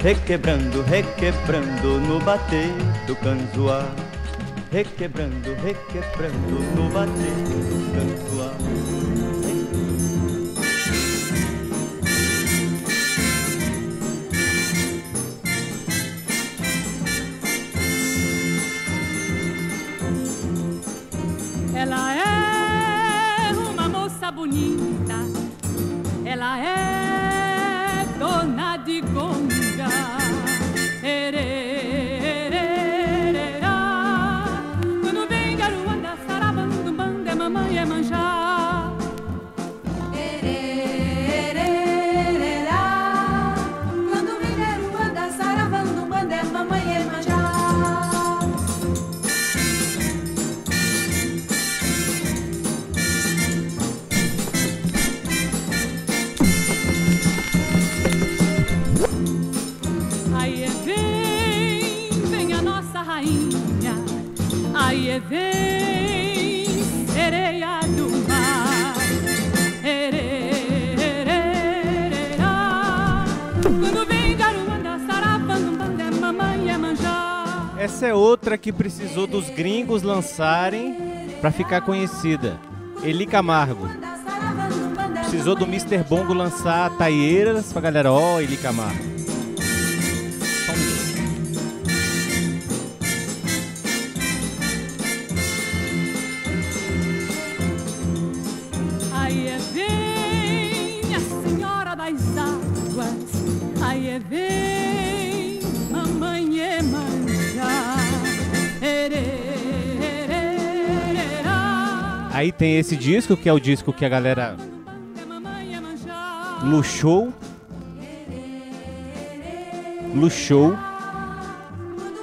Requebrando, requebrando no bater do canzoá. Requebrando, requebrando no bater do canzoá que precisou dos gringos lançarem pra ficar conhecida. Eli Camargo. Precisou do Mr. Bongo lançar Taieiras pra galera, ó, Eli Camargo. Aí tem esse disco, que é o disco que a galera luxou. Luxou.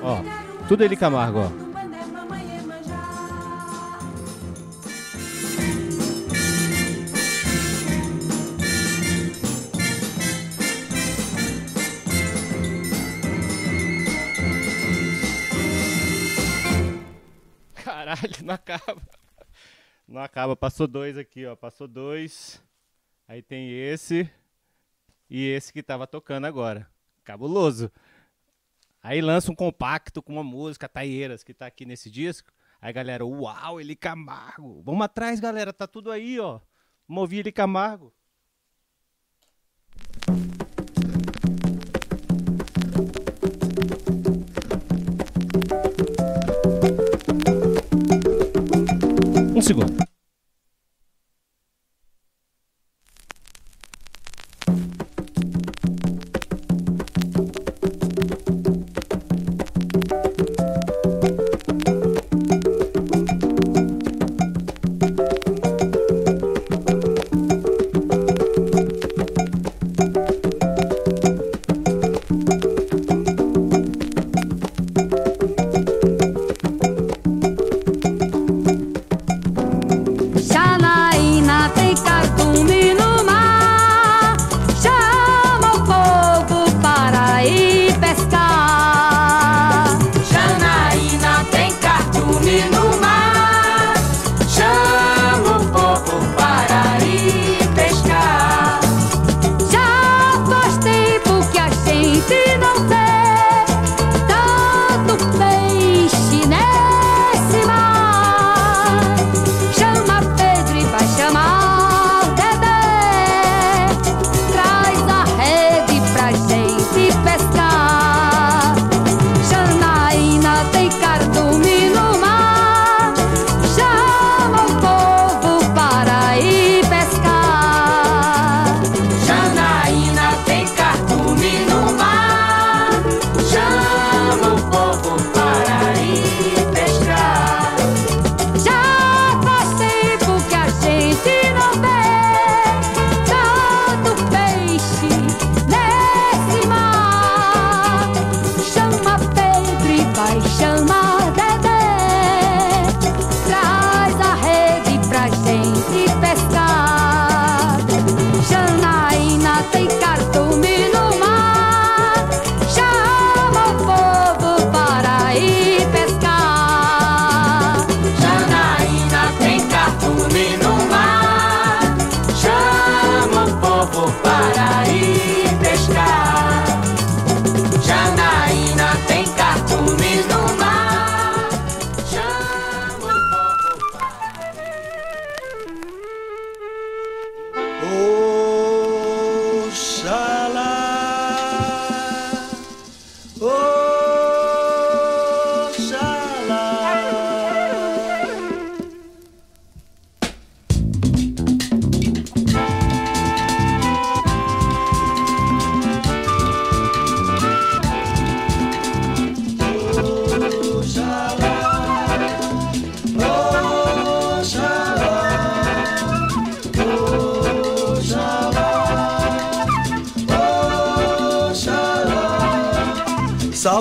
Ó, tudo Eli Camargo, ó. Acaba. Passou dois aqui, ó. Passou dois. Aí tem esse. E esse que tava tocando agora. Cabuloso. Aí lança um compacto com uma música, Taieiras, que tá aqui nesse disco. Aí galera, uau, Eli Camargo. Vamos atrás, galera. Tá tudo aí, ó. Ouvir Eli Camargo. Um segundo.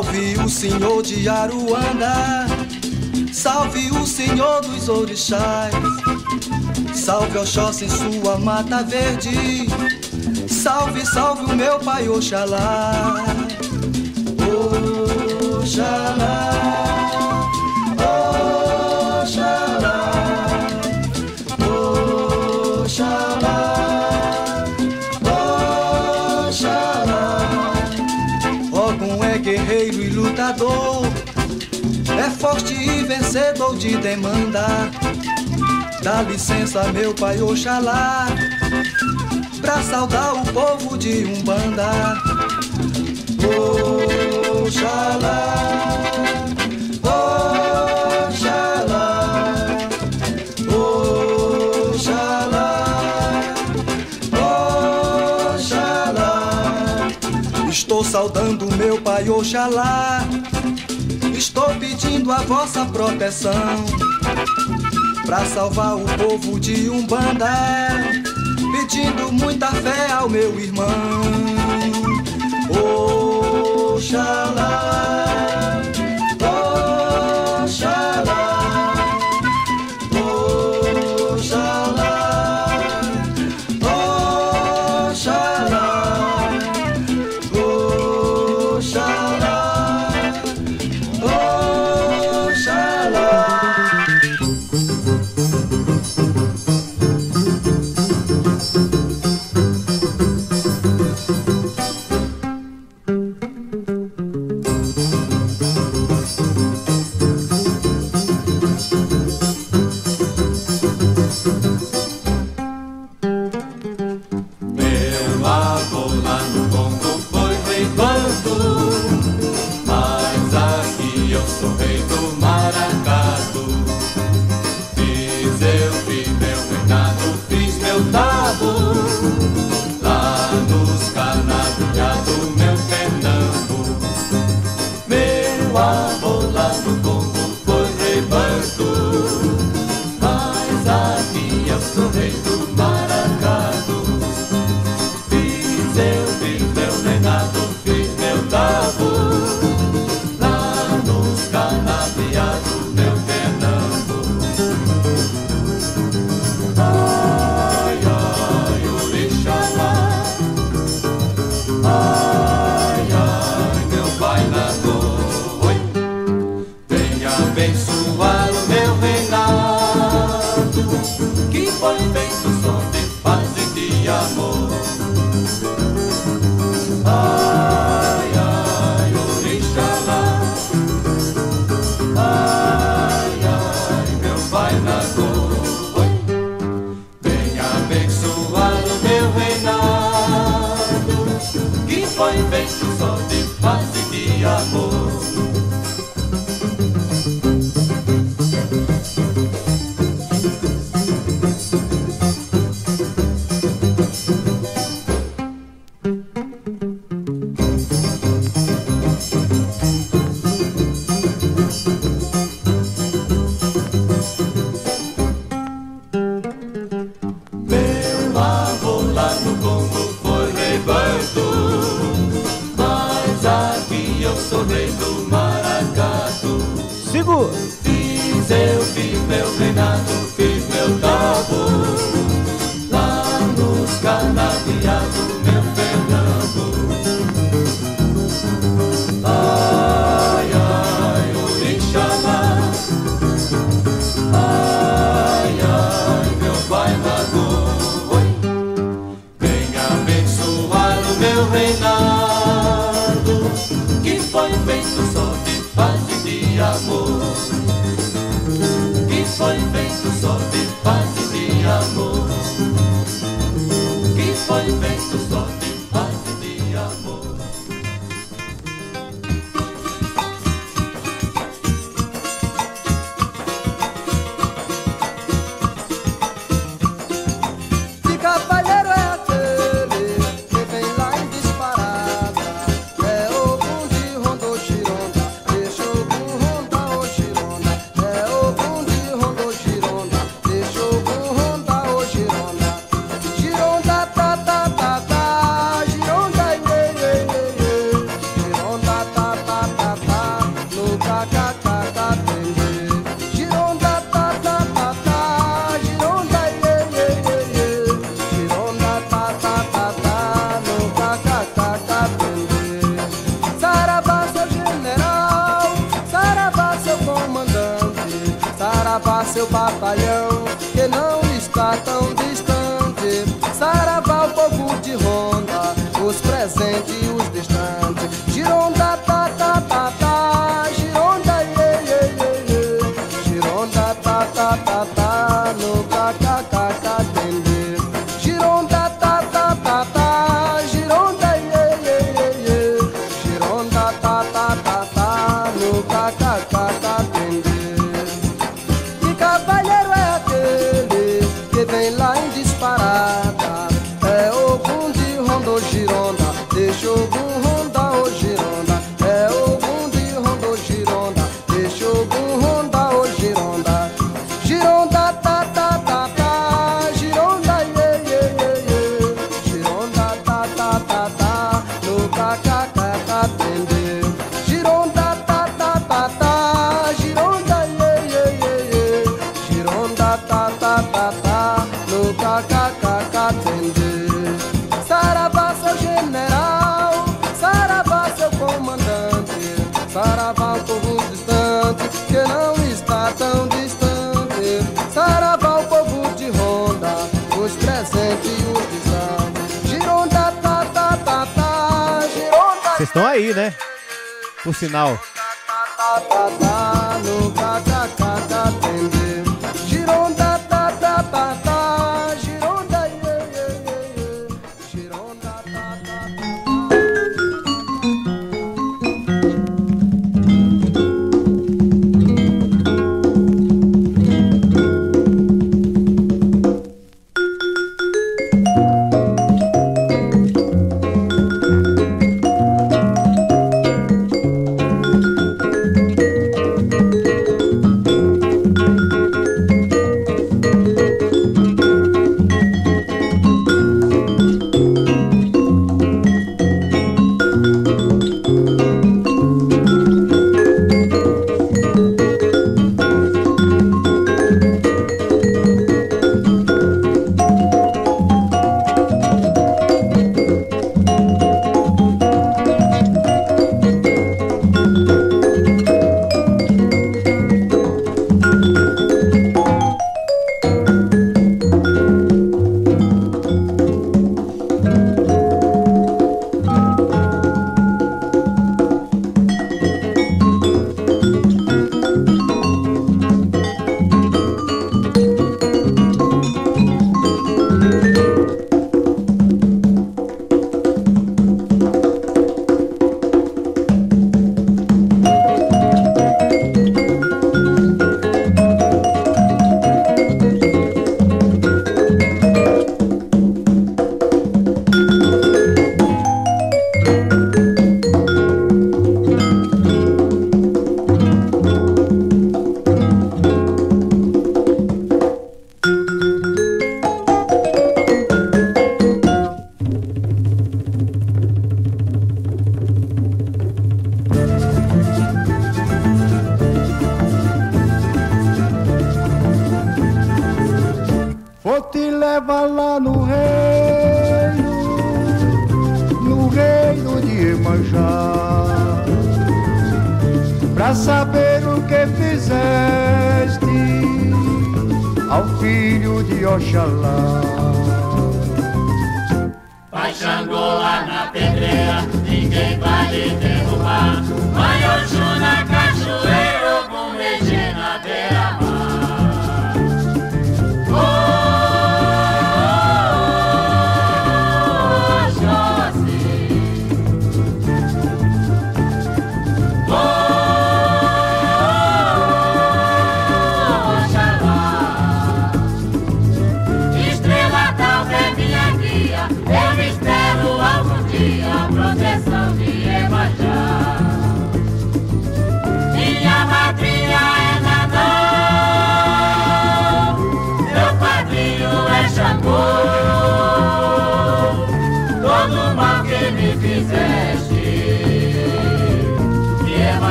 Salve o Senhor de Aruanda, salve o Senhor dos Orixás, salve Oxóssi em sua mata verde, salve, salve o meu pai Oxalá. Oxalá. de demanda. Dá licença, meu pai Oxalá, pra saudar o povo de Umbanda. Oxalá, Oxalá, Oxalá, Oxalá. Estou saudando meu pai Oxalá pedindo a vossa proteção para salvar o povo de Umbanda, pedindo muita fé ao meu irmão. Oxalá. torneio do maracatu. Sigo! Fiz eu, fiz meu reinado, fiz meu tabu. só de paz e de amor. Que foi feito só de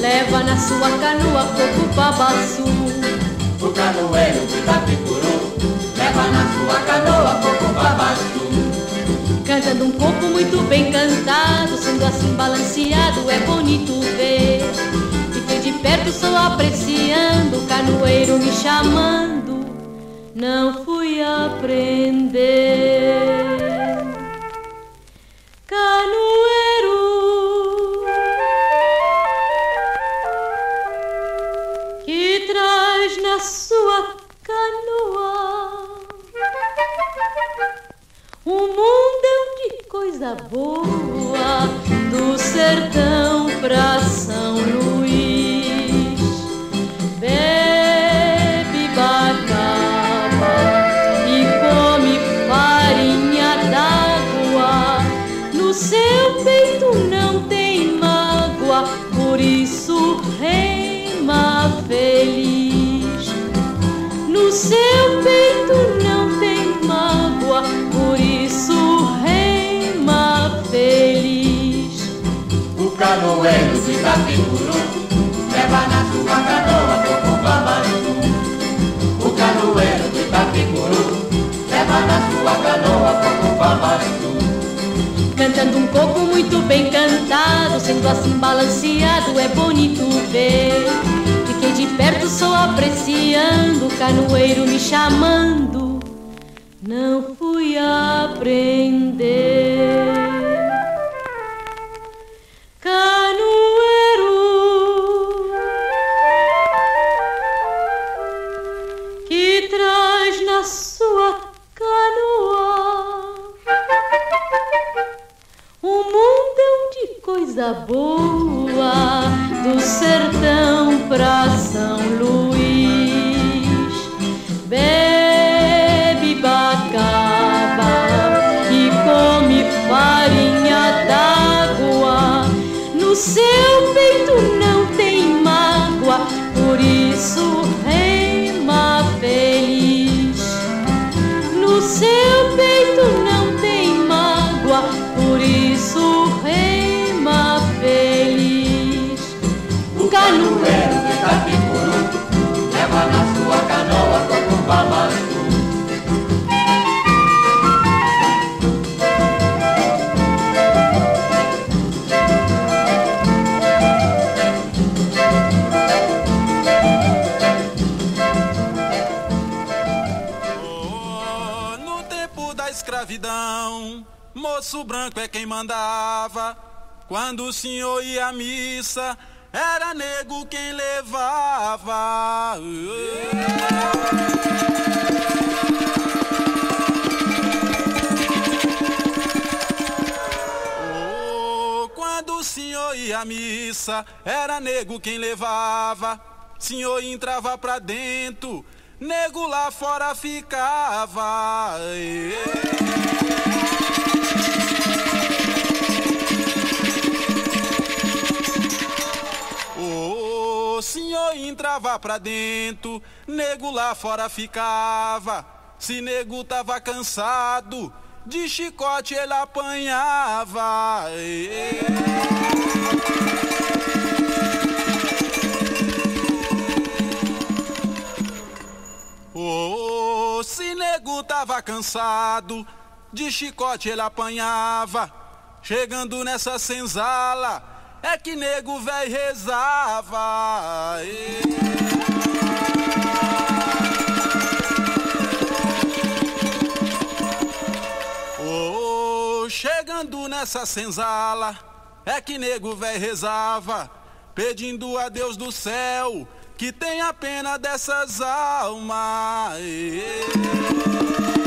leva na sua canoa coco babaçu. O canoeiro do Itapicuru leva na sua canoa coco babaçu. Cantando um coco muito bem cantado, sendo assim balanceado, é bonito ver. Fiquei de perto só apreciando, o canoeiro me chamando, não fui aprender. Um mundão de coisa boa do sertão pra São Luís. Leva na sua canoa coco babaçu. O canoeiro do Itapicuru leva na sua canoa coco babaçu. Cantando um coco muito bem cantado, sendo assim balanceado, é bonito ver. Fiquei de perto só apreciando, o canoeiro me chamando, não fui aprender. Um de coisa boa do sertão pra São Luís. Bebe moço branco é quem mandava. Quando o senhor ia à missa, era nego quem levava. Oh, Quando o senhor ia à missa, era nego quem levava. Senhor entrava pra dentro, nego lá fora ficava. O senhor entrava pra dentro, nego lá fora ficava. Se nego tava cansado, de chicote ele apanhava. Oh, se nego tava cansado, de chicote ele apanhava. Chegando nessa senzala, é que nego véi rezava. Ê. Oh, chegando nessa senzala, é que nego véi rezava, pedindo a Deus do céu que tenha pena dessas almas. Nós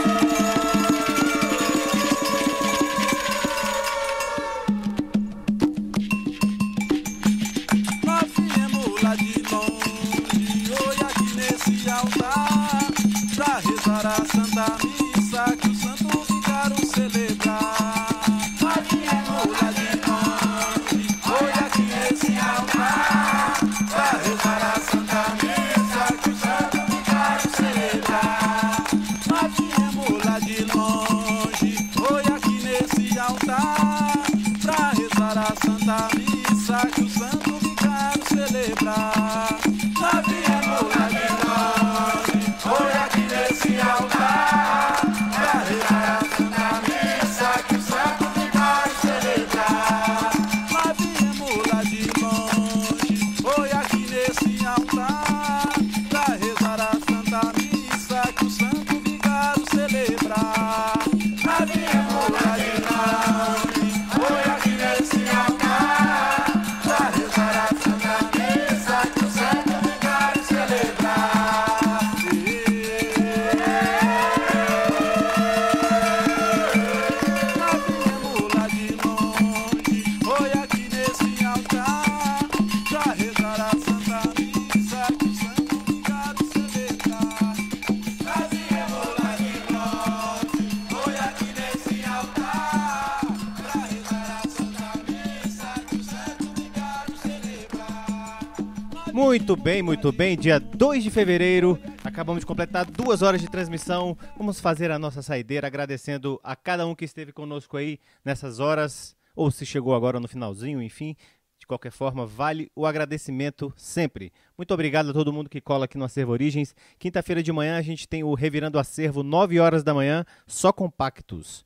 bem, muito bem. Dia 2 de fevereiro, acabamos de completar duas horas de transmissão. Vamos fazer a nossa saideira agradecendo a cada um que esteve conosco aí nessas horas, ou se chegou agora no finalzinho, enfim. De qualquer forma, vale o agradecimento sempre. Muito obrigado a todo mundo que cola aqui no Acervo Origens. Quinta-feira de manhã a gente tem o Revirando Acervo, 9 horas da manhã, só compactos.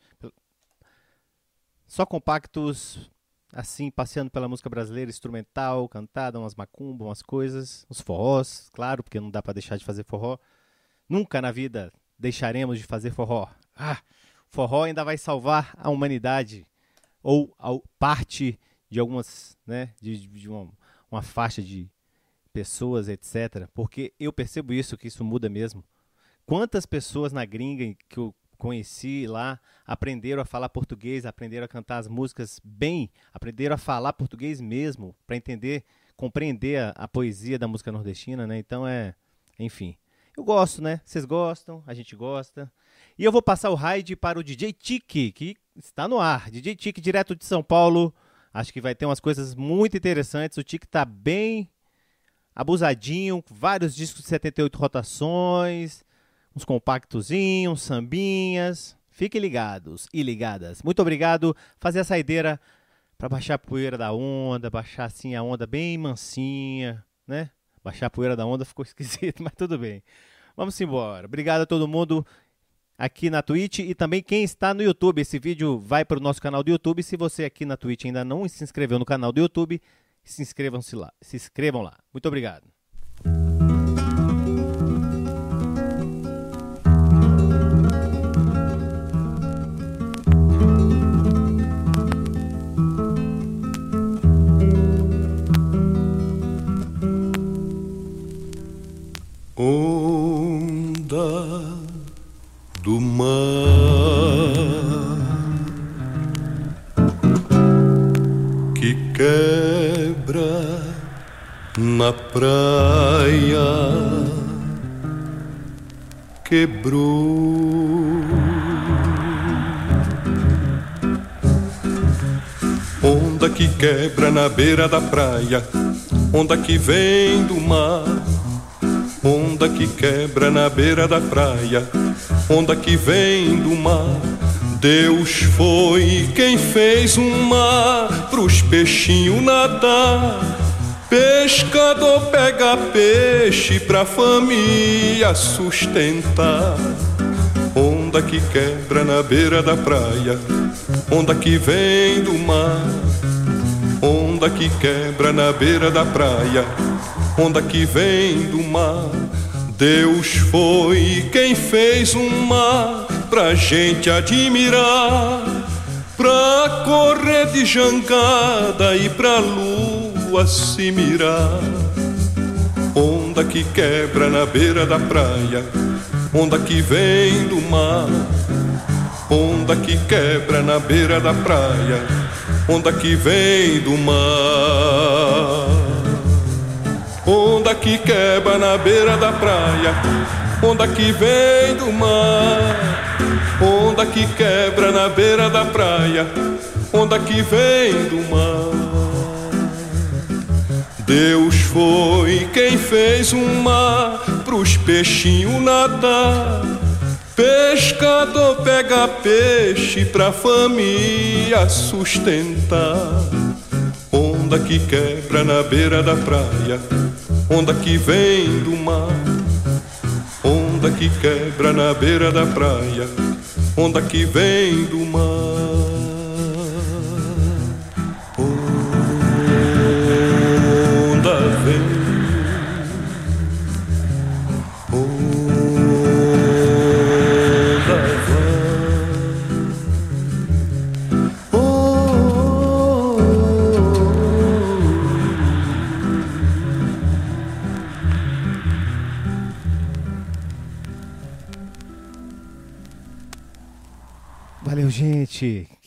Só compactos assim, passeando pela música brasileira, instrumental, cantada, umas macumbas, umas coisas, uns forrós, claro, porque não dá para deixar de fazer forró. Nunca na vida deixaremos de fazer forró. Ah, forró ainda vai salvar a humanidade ou a parte de algumas, né, de, de uma, uma faixa de pessoas, etc. Porque eu percebo isso, que isso muda mesmo. Quantas pessoas na gringa que eu conheci lá aprenderam a falar português, aprenderam a cantar as músicas bem, aprenderam a falar português mesmo, para entender, compreender a, a poesia da música nordestina, né? Então é, enfim. Eu gosto, né? Vocês gostam, a gente gosta. E eu vou passar o raid para o DJ Tiki, que está no ar. DJ Tiki, direto de São Paulo. Acho que vai ter umas coisas muito interessantes. O Tiki tá bem abusadinho, vários discos de 78 rotações, uns compactozinhos, sambinhas. Fiquem ligados e ligadas. Muito obrigado. Fazer a saideira para baixar a poeira da onda, baixar assim a onda bem mansinha, né? Baixar a poeira da onda ficou esquisito, mas tudo bem. Vamos embora. Obrigado a todo mundo aqui na Twitch e também quem está no YouTube. Esse vídeo vai para o nosso canal do YouTube. Se você aqui na Twitch ainda não se inscreveu no canal do YouTube, se inscrevam-se lá. Se inscrevam lá. Muito obrigado. Na beira da praia onda que vem do mar Onda que quebra na beira da praia, onda que vem do mar. Deus foi quem fez um mar pros peixinhos nadar. Pescador pega peixe pra família sustentar. Onda que quebra na beira da praia, onda que vem do mar. Onda que quebra na beira da praia, onda que vem do mar. Deus foi quem fez um mar pra gente admirar, pra correr de jangada e pra lua se mirar. Onda que quebra na beira da praia, onda que vem do mar. Onda que quebra na beira da praia, onda que vem do mar. Onda que quebra na beira da praia, onda que vem do mar. Onda que quebra na beira da praia, onda que vem do mar. Deus foi quem fez um mar pros peixinhos nadar. Pescador pega peixe pra família sustentar. Onda que quebra na beira da praia, onda que vem do mar. Onda que quebra na beira da praia, onda que vem do mar.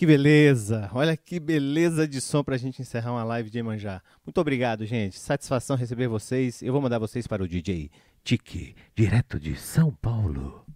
Beleza. Olha que beleza de som pra gente encerrar uma live de Emanjá. Muito obrigado, gente. Satisfação receber vocês. Eu vou mandar vocês para o DJ Tiki, direto de São Paulo.